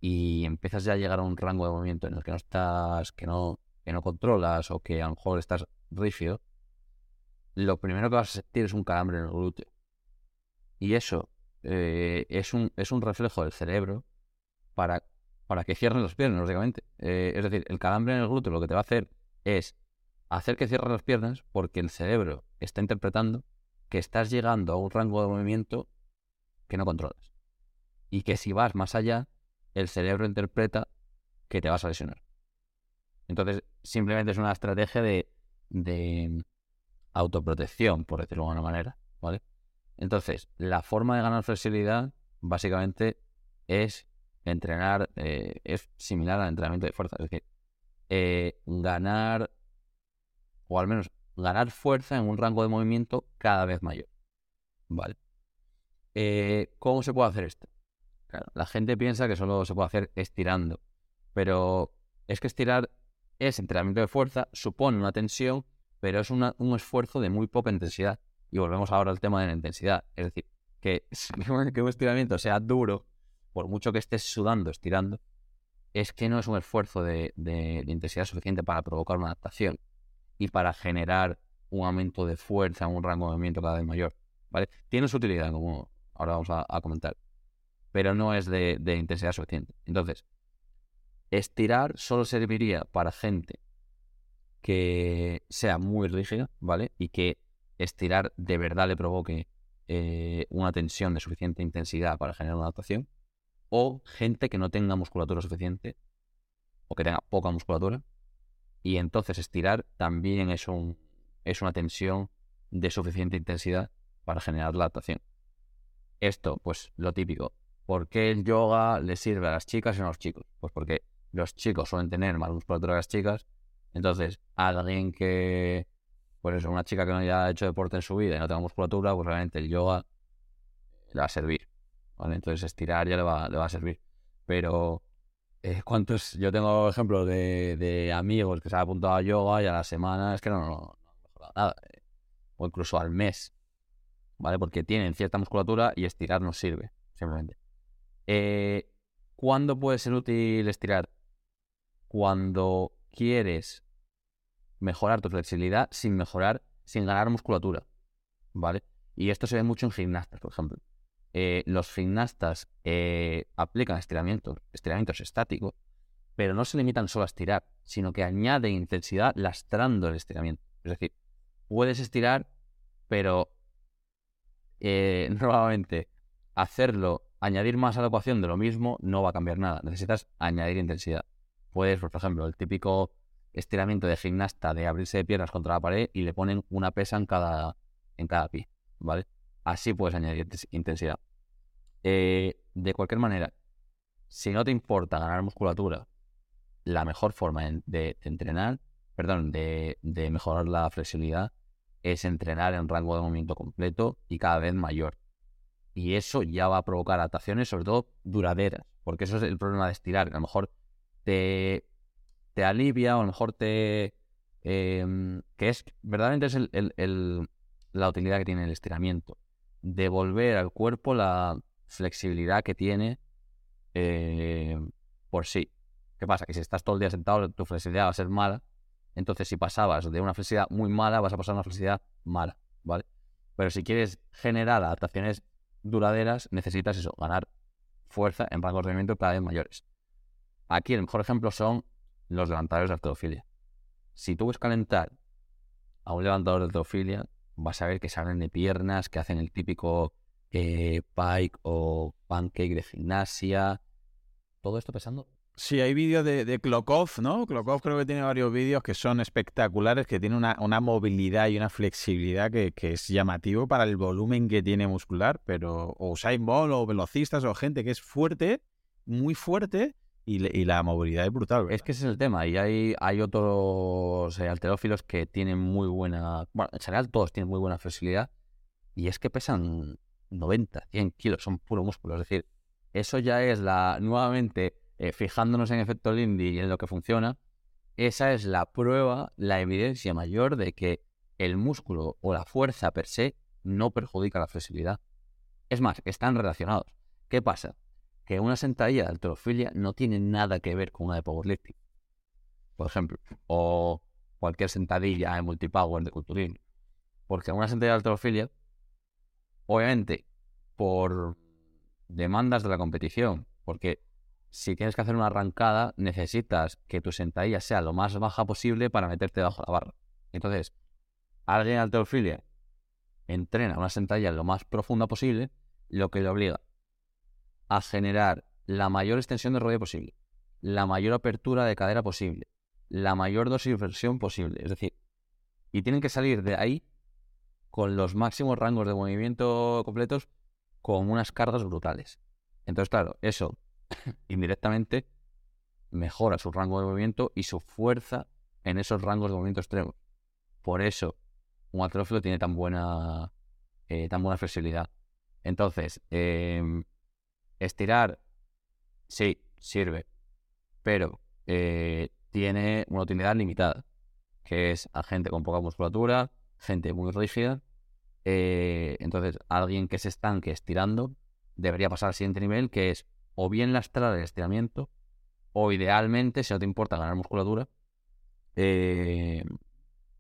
y empiezas ya a llegar a un rango de movimiento en el que no estás, que no, que no controlas o que a lo mejor estás rígido, lo primero que vas a sentir es un calambre en el glúteo. Y eso eh, es, un, es un reflejo del cerebro para, para que cierren las piernas, básicamente. Eh, es decir, el calambre en el glúteo lo que te va a hacer es hacer que cierres las piernas porque el cerebro está interpretando que estás llegando a un rango de movimiento que no controlas. Y que si vas más allá, el cerebro interpreta que te vas a lesionar. Entonces, simplemente es una estrategia de, de, autoprotección, por decirlo de alguna manera, ¿vale? Entonces, la forma de ganar flexibilidad básicamente es entrenar, eh, es similar al entrenamiento de fuerza, es decir, eh, ganar, o al menos ganar fuerza en un rango de movimiento cada vez mayor, ¿vale? Eh, ¿Cómo se puede hacer esto? La gente piensa que solo se puede hacer estirando, pero es que estirar es entrenamiento de fuerza, supone una tensión, pero es un esfuerzo de muy poca intensidad. Y volvemos ahora al tema de la intensidad. Es decir, que, que un estiramiento sea duro, por mucho que estés sudando, estirando, es que no es un esfuerzo de, intensidad suficiente para provocar una adaptación y para generar un aumento de fuerza un rango de movimiento cada vez mayor. ¿vale? Tiene su utilidad, como ahora vamos a, comentar, pero no es de intensidad suficiente. Entonces, estirar solo serviría para gente que sea muy rígida, ¿vale? Y que estirar de verdad le provoque eh, una tensión de suficiente intensidad para generar una adaptación, o gente que no tenga musculatura suficiente o que tenga poca musculatura, y entonces estirar también es, un, es una tensión de suficiente intensidad para generar la adaptación. Esto, pues lo típico. ¿Por qué el yoga le sirve a las chicas y no a los chicos? Pues porque los chicos suelen tener más musculatura que las chicas. Entonces, alguien que, pues eso, una chica que no haya hecho deporte en su vida y no tenga musculatura, pues realmente el yoga le va a servir. ¿vale? Entonces, estirar ya le va, le va a servir. Pero, eh, ¿cuántos? Yo tengo ejemplos de, de, amigos que se han apuntado a yoga y a la semana es que no, no, no mejorado nada. Eh, o incluso al mes. ¿Vale? Porque tienen cierta musculatura y estirar no sirve, simplemente. Eh, ¿Cuándo puede ser útil estirar? Cuando quieres mejorar tu flexibilidad sin mejorar, sin ganar musculatura, ¿vale? Y esto se ve mucho en gimnastas, por ejemplo. Eh, los gimnastas eh, aplican estiramientos, estiramientos estáticos, pero no se limitan solo a estirar, sino que añaden intensidad lastrando el estiramiento. Es decir, puedes estirar, pero eh, *laughs* nuevamente hacerlo, añadir más a la ecuación de lo mismo, no va a cambiar nada. Necesitas añadir intensidad. Puedes, por ejemplo, el típico estiramiento de gimnasta de abrirse de piernas contra la pared y le ponen una pesa en cada, en cada pie, ¿vale? Así puedes añadir intensidad. Eh, de cualquier manera, si no te importa ganar musculatura, la mejor forma de, entrenar, perdón, de, de, mejorar la flexibilidad es entrenar en rango de movimiento completo y cada vez mayor. Y eso ya va a provocar adaptaciones, sobre todo duraderas, porque eso es el problema de estirar. A lo mejor te, alivia o a lo mejor te... Em, que es, verdaderamente es el, la utilidad que tiene el estiramiento. Devolver al cuerpo la flexibilidad que tiene eh, por sí. ¿Qué pasa? Que si estás todo el día sentado, tu flexibilidad va a ser mala. Entonces, si pasabas de una flexibilidad muy mala, vas a pasar a una flexibilidad mala, ¿vale? Pero si quieres generar adaptaciones duraderas, necesitas eso, ganar fuerza en rangos de movimiento cada vez mayores. Aquí el mejor ejemplo son los levantadores de artrofilia. Si tú ves calentar a un levantador de artrofilia, vas a ver que salen de piernas, que hacen el típico eh, pike o pancake de gimnasia. Todo esto pesando. Sí, hay vídeos de, de Klokov, ¿no? Klokov creo que tiene varios vídeos que son espectaculares, que tiene una, movilidad y una flexibilidad que, es llamativo para el volumen que tiene muscular, pero o Usain Bolt o velocistas o gente que es fuerte, muy fuerte, y, la movilidad es brutal. Es que ese es el tema. Y hay, hay otros eh, alterófilos que tienen muy buena. Bueno, en general todos tienen muy buena flexibilidad. Y es que pesan 90, 100 kilos, son puro músculo. Es decir, eso ya es la. Nuevamente, eh, fijándonos en efecto Lindy y en lo que funciona, esa es la prueba, la evidencia mayor de que el músculo o la fuerza per se no perjudica la flexibilidad. Es más, están relacionados. ¿Qué pasa? Que una sentadilla de alterofilia no tiene nada que ver con una de powerlifting, por ejemplo, o cualquier sentadilla en multipower de culturismo. Porque una sentadilla de alterofilia, obviamente, por demandas de la competición, porque si tienes que hacer una arrancada, necesitas que tu sentadilla sea lo más baja posible para meterte bajo la barra. Entonces, alguien de alterofilia entrena una sentadilla lo más profunda posible, lo que le obliga a generar la mayor extensión de rodilla posible, la mayor apertura de cadera posible, la mayor dosis de dosificación posible. Es decir, y tienen que salir de ahí con los máximos rangos de movimiento completos con unas cargas brutales. Entonces, claro, eso *laughs* indirectamente mejora su rango de movimiento y su fuerza en esos rangos de movimiento extremos. Por eso un atrófilo tiene tan buena, eh, tan buena flexibilidad. Entonces, em, estirar, sí, sirve, pero eh, tiene una utilidad limitada, que es a gente con poca musculatura, gente muy rígida. Eh, entonces, alguien que se estanque estirando debería pasar al siguiente nivel, que es o bien lastrar el estiramiento, o idealmente, si no te importa ganar musculatura, eh,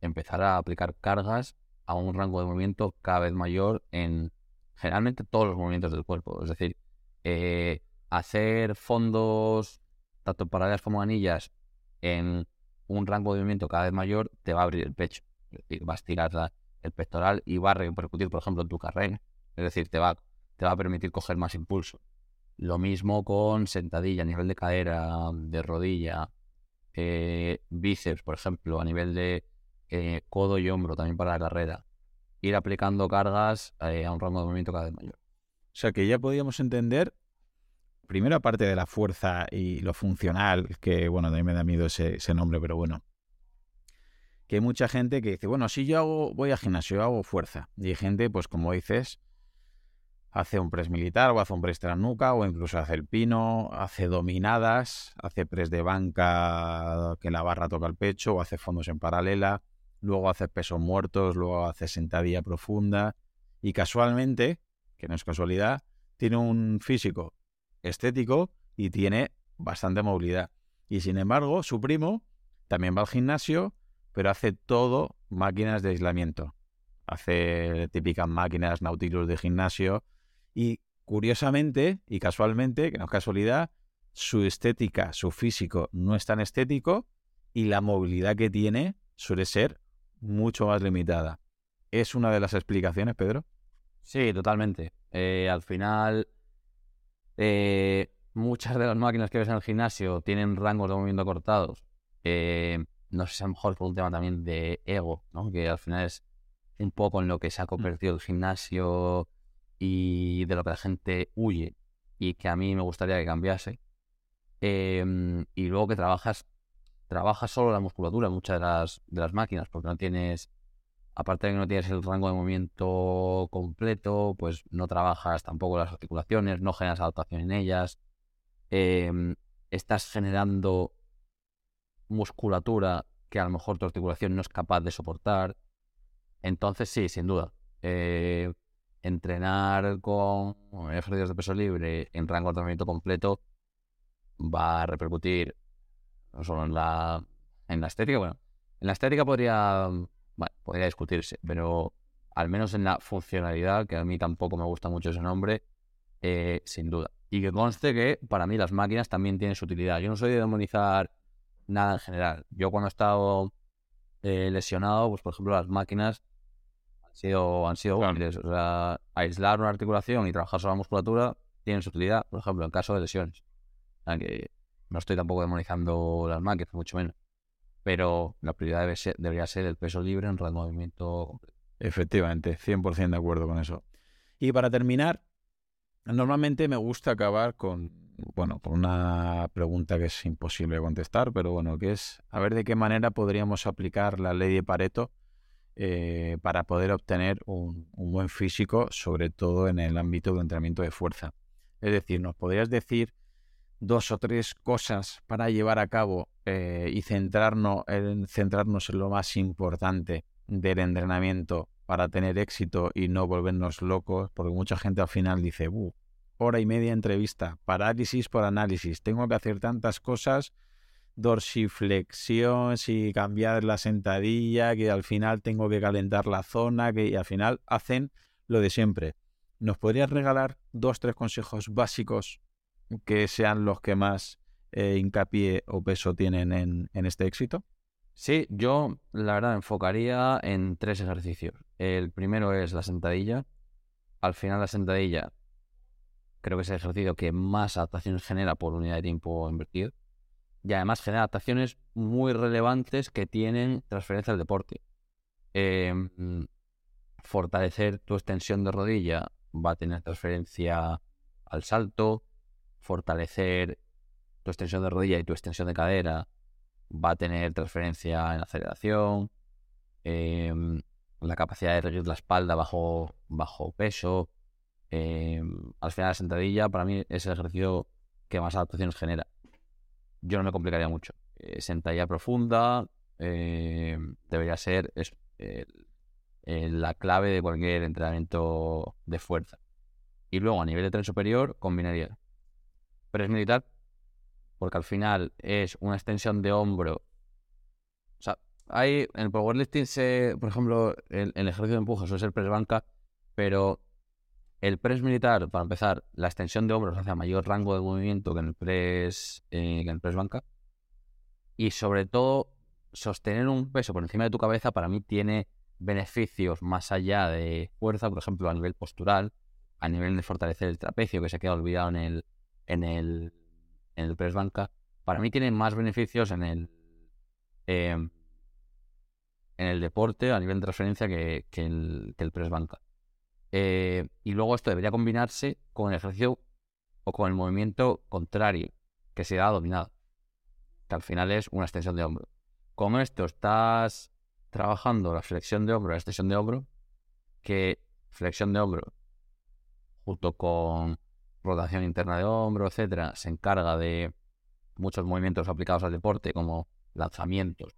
empezar a aplicar cargas a un rango de movimiento cada vez mayor en generalmente todos los movimientos del cuerpo. Es decir, eh, hacer fondos, tanto paralelas como anillas, en un rango de movimiento cada vez mayor, te va a abrir el pecho. Es decir, va a estirar el pectoral y va a repercutir, por ejemplo, en tu carrera. Es decir, te va, te va a permitir coger más impulso. Lo mismo con sentadilla a nivel de cadera, de rodilla, eh, bíceps, por ejemplo, a nivel de eh, codo y hombro, también para la carrera. Ir aplicando cargas a un rango de movimiento cada vez mayor. Sea que ya podíamos entender, primero aparte de la fuerza y lo funcional, que bueno, a mí me da miedo ese, nombre, pero bueno, que hay mucha gente que dice, bueno, si yo hago, voy al gimnasio, hago fuerza. Y hay gente, pues como dices, hace un press militar o hace un press nuca o incluso hace el pino, hace dominadas, hace press de banca que la barra toca el pecho o hace fondos en paralela, luego hace pesos muertos, luego hace sentadilla profunda y casualmente, que no es casualidad, tiene un físico estético y tiene bastante movilidad. Y sin embargo, su primo también va al gimnasio, pero hace todo máquinas de aislamiento. Hace típicas máquinas Nautilus de gimnasio, y curiosamente y casualmente, que no es casualidad, su estética, su físico no es tan estético y la movilidad que tiene suele ser mucho más limitada. ¿Es una de las explicaciones, Pedro? Sí, totalmente. Eh, al final, eh, muchas de las máquinas que ves en el gimnasio tienen rangos de movimiento cortados. Eh, no sé si a lo mejor por un tema también de ego, ¿no? que al final es un poco en lo que se ha mm. convertido el gimnasio y de lo que la gente huye y que a mí me gustaría que cambiase. Em, y luego que trabajas, trabajas solo la musculatura en muchas de las, de las máquinas, porque no tienes, aparte de que no tienes el rango de movimiento completo, pues no trabajas tampoco las articulaciones, no generas adaptación en ellas. Em, estás generando musculatura que a lo mejor tu articulación no es capaz de soportar. Entonces, sí, sin duda. Eh, entrenar con ejercicios de peso libre en rango de movimiento completo va a repercutir no solo en la, en la estética, bueno, en la estética podría, bueno, podría discutirse, pero al menos en la funcionalidad, que a mí tampoco me gusta mucho ese nombre, eh, sin duda. Y que conste que para mí las máquinas también tienen su utilidad. Yo no soy de demonizar nada en general. Yo cuando he estado eh, lesionado, pues por ejemplo las máquinas sido, han sido útiles. O sea, aislar una articulación y trabajar sobre la musculatura tiene su utilidad, por ejemplo, en caso de lesiones. No estoy tampoco demonizando las máquinas, mucho menos. Pero la prioridad debe ser, debería ser el peso libre en de movimiento. Efectivamente, 100% de acuerdo con eso. Y para terminar, normalmente me gusta acabar con, bueno, con una pregunta que es imposible contestar, pero bueno, que es a ver de qué manera podríamos aplicar la ley de Pareto eh, para poder obtener un, buen físico, sobre todo en el ámbito de entrenamiento de fuerza. Es decir, ¿nos podrías decir dos o tres cosas para llevar a cabo eh, y centrarnos en, centrarnos en lo más importante del entrenamiento para tener éxito y no volvernos locos? Porque mucha gente al final dice, uh, hora y media entrevista, parálisis por análisis, tengo que hacer tantas cosas dorsiflexión, si cambiar la sentadilla, que al final tengo que calentar la zona, que al final hacen lo de siempre. ¿Nos podrías regalar dos, tres consejos básicos que sean los que más eh, hincapié o peso tienen en, en este éxito? Sí, yo la verdad enfocaría en tres ejercicios. El primero es la sentadilla. Al final la sentadilla creo que es el ejercicio que más adaptaciones genera por unidad de tiempo invertido y además genera adaptaciones muy relevantes que tienen transferencia al deporte. Em, fortalecer tu extensión de rodilla va a tener transferencia al salto, fortalecer tu extensión de rodilla y tu extensión de cadera va a tener transferencia en aceleración, em, la capacidad de erguir la espalda bajo, bajo peso. Em, al final la sentadilla para mí es el ejercicio que más adaptaciones genera. Yo no me complicaría mucho. Eh, sentadilla profunda em, debería ser la clave de cualquier entrenamiento de fuerza. Y luego a nivel de tren superior combinaría press militar porque al final es una extensión de hombro. O sea, hay en el powerlifting, se, por ejemplo, el, el ejercicio de empuje suele ser press banca, pero el press militar, para empezar, la extensión de hombros hace mayor rango de movimiento que en el press, eh, que en el press banca. Y sobre todo, sostener un peso por encima de tu cabeza para mí tiene beneficios más allá de fuerza, por ejemplo, a nivel postural, a nivel de fortalecer el trapecio, que se queda olvidado en el, en el en el press banca, para mí tiene más beneficios en el em, en el deporte a nivel de transferencia que, el, que press banca. Eh, y luego esto debería combinarse con el ejercicio o con el movimiento contrario, que se ha dominado, que al final es una extensión de hombro. Con esto estás trabajando la flexión de hombro, la extensión de hombro, que flexión de hombro junto con rotación interna de hombro, etcétera, se encarga de muchos movimientos aplicados al deporte, como lanzamientos,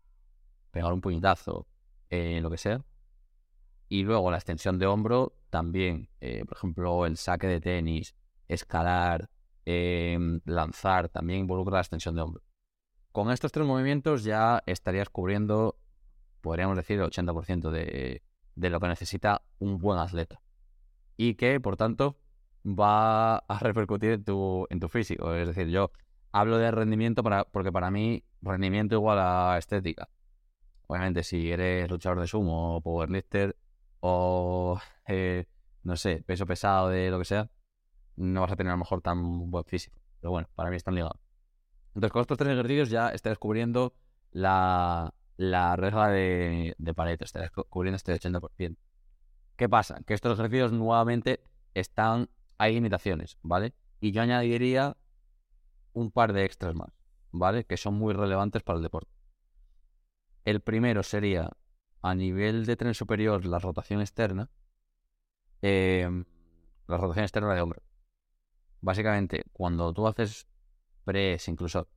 pegar un puñetazo, eh, lo que sea. Y luego la extensión de hombro también, eh, por ejemplo, el saque de tenis, escalar, em, lanzar, también involucra la extensión de hombro. Con estos tres movimientos ya estarías cubriendo, podríamos decir, el 80% de, de lo que necesita un buen atleta. Y que, por tanto, va a repercutir en tu, en tu físico. Es decir, yo hablo de rendimiento para, porque para mí rendimiento igual a estética. Obviamente, si eres luchador de sumo o powerlifter o, *laughs* eh, no sé, peso pesado de lo que sea, no vas a tener a lo mejor tan buen físico. Pero bueno, para mí están ligados. Entonces, con estos tres ejercicios ya estás descubriendo la, la regla de, de Pareto, estás cubriendo este 80%. ¿Qué pasa? Que estos ejercicios nuevamente están hay limitaciones, ¿vale? Y yo añadiría un par de extras más, ¿vale? Que son muy relevantes para el deporte. El primero sería, a nivel de tren superior, la rotación externa. Em, la rotación externa de hombro. Básicamente, cuando tú haces press, incluso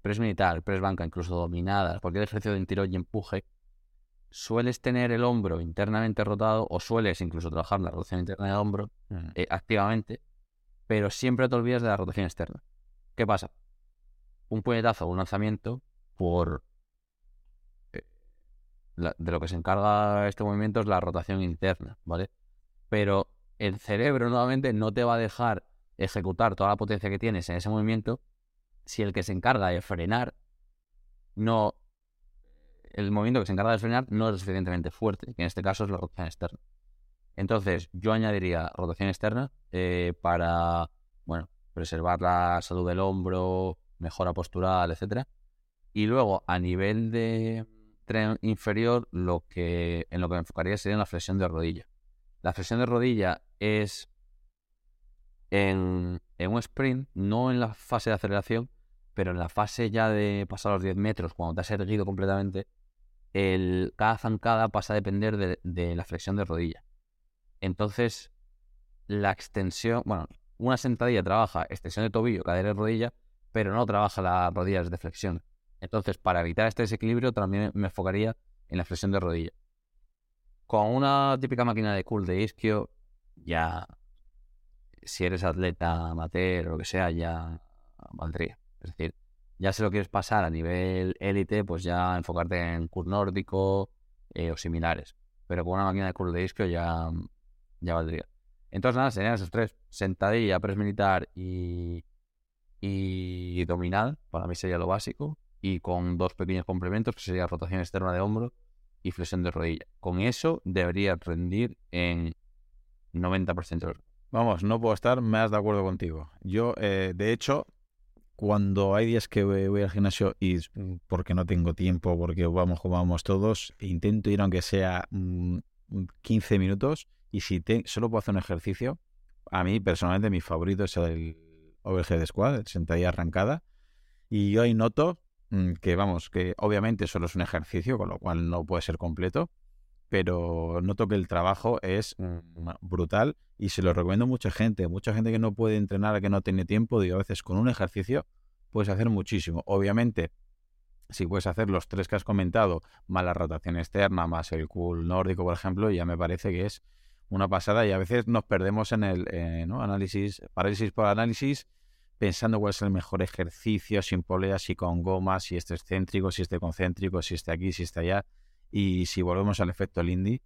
press militar, press banca, incluso dominadas, cualquier ejercicio de tiro y empuje, sueles tener el hombro internamente rotado o sueles incluso trabajar la rotación interna del hombro mm. eh, activamente, pero siempre te olvidas de la rotación externa. ¿Qué pasa? Un puñetazo o un lanzamiento por... Eh, de lo que se encarga este movimiento es la rotación interna, ¿vale? Pero el cerebro nuevamente no te va a dejar ejecutar toda la potencia que tienes en ese movimiento si el que se encarga de frenar no el movimiento que se encarga de frenar no es suficientemente fuerte, que en este caso es la rotación externa. Entonces, yo añadiría rotación externa eh, para, bueno, preservar la salud del hombro, mejora postural, etcétera. Y luego, a nivel de tren inferior, lo que, en lo que me enfocaría sería en la flexión de rodilla. La flexión de rodilla es en, en un sprint, no en la fase de aceleración, pero en la fase ya de pasar los 10 metros, cuando te has erguido completamente, el, cada zancada pasa a depender de, la flexión de rodilla. Entonces, la extensión, bueno, una sentadilla trabaja extensión de tobillo, cadera y rodilla, pero no trabaja las rodillas de flexión. Entonces, para evitar este desequilibrio, también me enfocaría en la flexión de rodilla. Con una típica máquina de cool de isquio, ya, si eres atleta amateur o lo que sea, ya valdría. Es decir, ya si lo quieres pasar a nivel élite, pues ya enfocarte en curl nórdico eh, o similares. Pero con una máquina de curl de disco ya, ya valdría. Entonces, nada, serían esos tres: sentadilla, press militar y, y dominal. Para mí sería lo básico. Y con dos pequeños complementos, que sería rotación externa de hombro y flexión de rodilla. Con eso debería rendir en 90%. Vamos, no puedo estar más de acuerdo contigo. Yo, eh, de hecho, cuando hay días que voy al gimnasio y porque no tengo tiempo, porque vamos vamos todos, intento ir aunque sea mm, 15 minutos y si te, solo puedo hacer un ejercicio, a mí personalmente mi favorito es el overhead squat, sentadilla arrancada. Y yo ahí noto mm, que, vamos, que obviamente solo es un ejercicio, con lo cual no puede ser completo, pero noto que el trabajo es mm, brutal y se lo recomiendo a mucha gente. Mucha gente que no puede entrenar, que no tiene tiempo, digo, a veces con un ejercicio puedes hacer muchísimo. Obviamente, si puedes hacer los tres que has comentado, más la rotación externa, más el cool nórdico, por ejemplo, ya me parece que es una pasada y a veces nos perdemos en el eh, análisis, parálisis por análisis, pensando cuál es el mejor ejercicio, sin poleas, si con gomas, si este excéntrico, si este concéntrico, si este aquí, si este allá. Y si volvemos al efecto Lindy,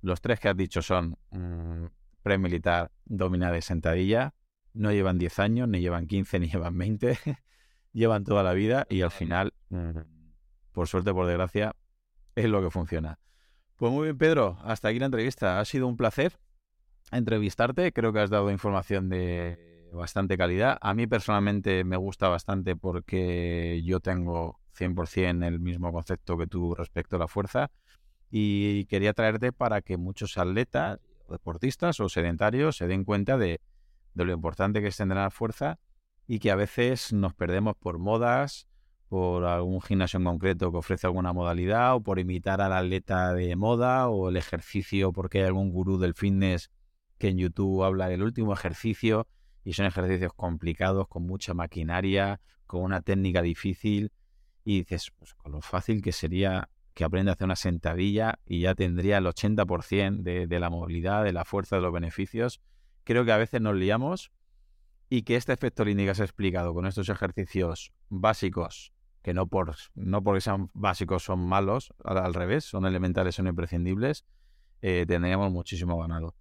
los tres que has dicho son mmm, pre-militar, domina de sentadilla, no llevan 10 años, ni llevan 15, *laughs* ni llevan 20, llevan toda la vida y al final, mm, por suerte, por desgracia, es lo que funciona. Pues muy bien, Pedro, hasta aquí la entrevista. Ha sido un placer entrevistarte. Creo que has dado información de bastante calidad. A mí personalmente me gusta bastante porque yo tengo 100% el mismo concepto que tú respecto a la fuerza. Y quería traerte para que muchos atletas, deportistas o sedentarios se den cuenta de, lo importante que es tener la fuerza y que a veces nos perdemos por modas, por algún gimnasio en concreto que ofrece alguna modalidad o por imitar al atleta de moda o el ejercicio porque hay algún gurú del fitness que en YouTube habla del último ejercicio y son ejercicios complicados, con mucha maquinaria, con una técnica difícil y dices, pues con lo fácil que sería que aprenda a hacer una sentadilla y ya tendría el 80% de, de la movilidad, de la fuerza, de los beneficios. Creo que a veces nos liamos y que este efecto Lindy que has explicado con estos ejercicios básicos que no, por, no porque sean básicos son malos, al, revés, son elementales, son imprescindibles, eh, tendríamos muchísimo ganado.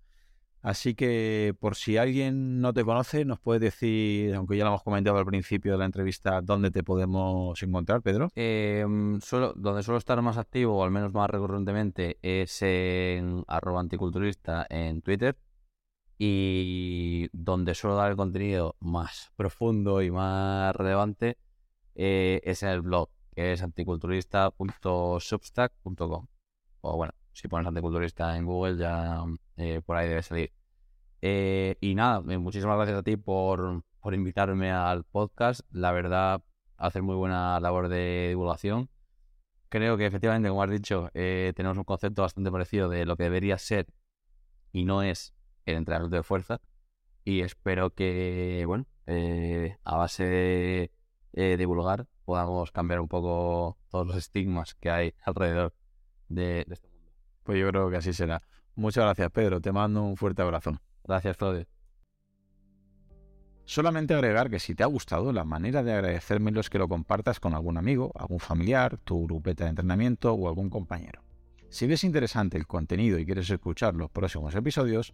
Así que por si alguien no te conoce, nos puedes decir, aunque ya lo hemos comentado al principio de la entrevista, dónde te podemos encontrar, Pedro. Eh, donde suelo estar más activo, o al menos más recurrentemente, es en arroba anticulturista en Twitter. Y donde suelo dar el contenido más profundo y más relevante eh, es en el blog, que es anticulturista.substack.com. O bueno, si pones anticulturista en Google ya eh, por ahí debe salir. Eh, y nada, muchísimas gracias a ti por, por invitarme al podcast. La verdad, hacer muy buena labor de divulgación. Creo que efectivamente, como has dicho, tenemos un concepto bastante parecido de lo que debería ser y no es el entrenamiento de fuerza. Y espero que, bueno, a base de eh, divulgar, podamos cambiar un poco todos los estigmas que hay alrededor de, este mundo. Pues yo creo que así será. Muchas gracias, Pedro. Te mando un fuerte abrazo. Gracias, Claudio. Solamente agregar que si te ha gustado, la manera de agradecérmelo es que lo compartas con algún amigo, algún familiar, tu grupeta de entrenamiento o algún compañero. Si ves interesante el contenido y quieres escuchar los próximos episodios,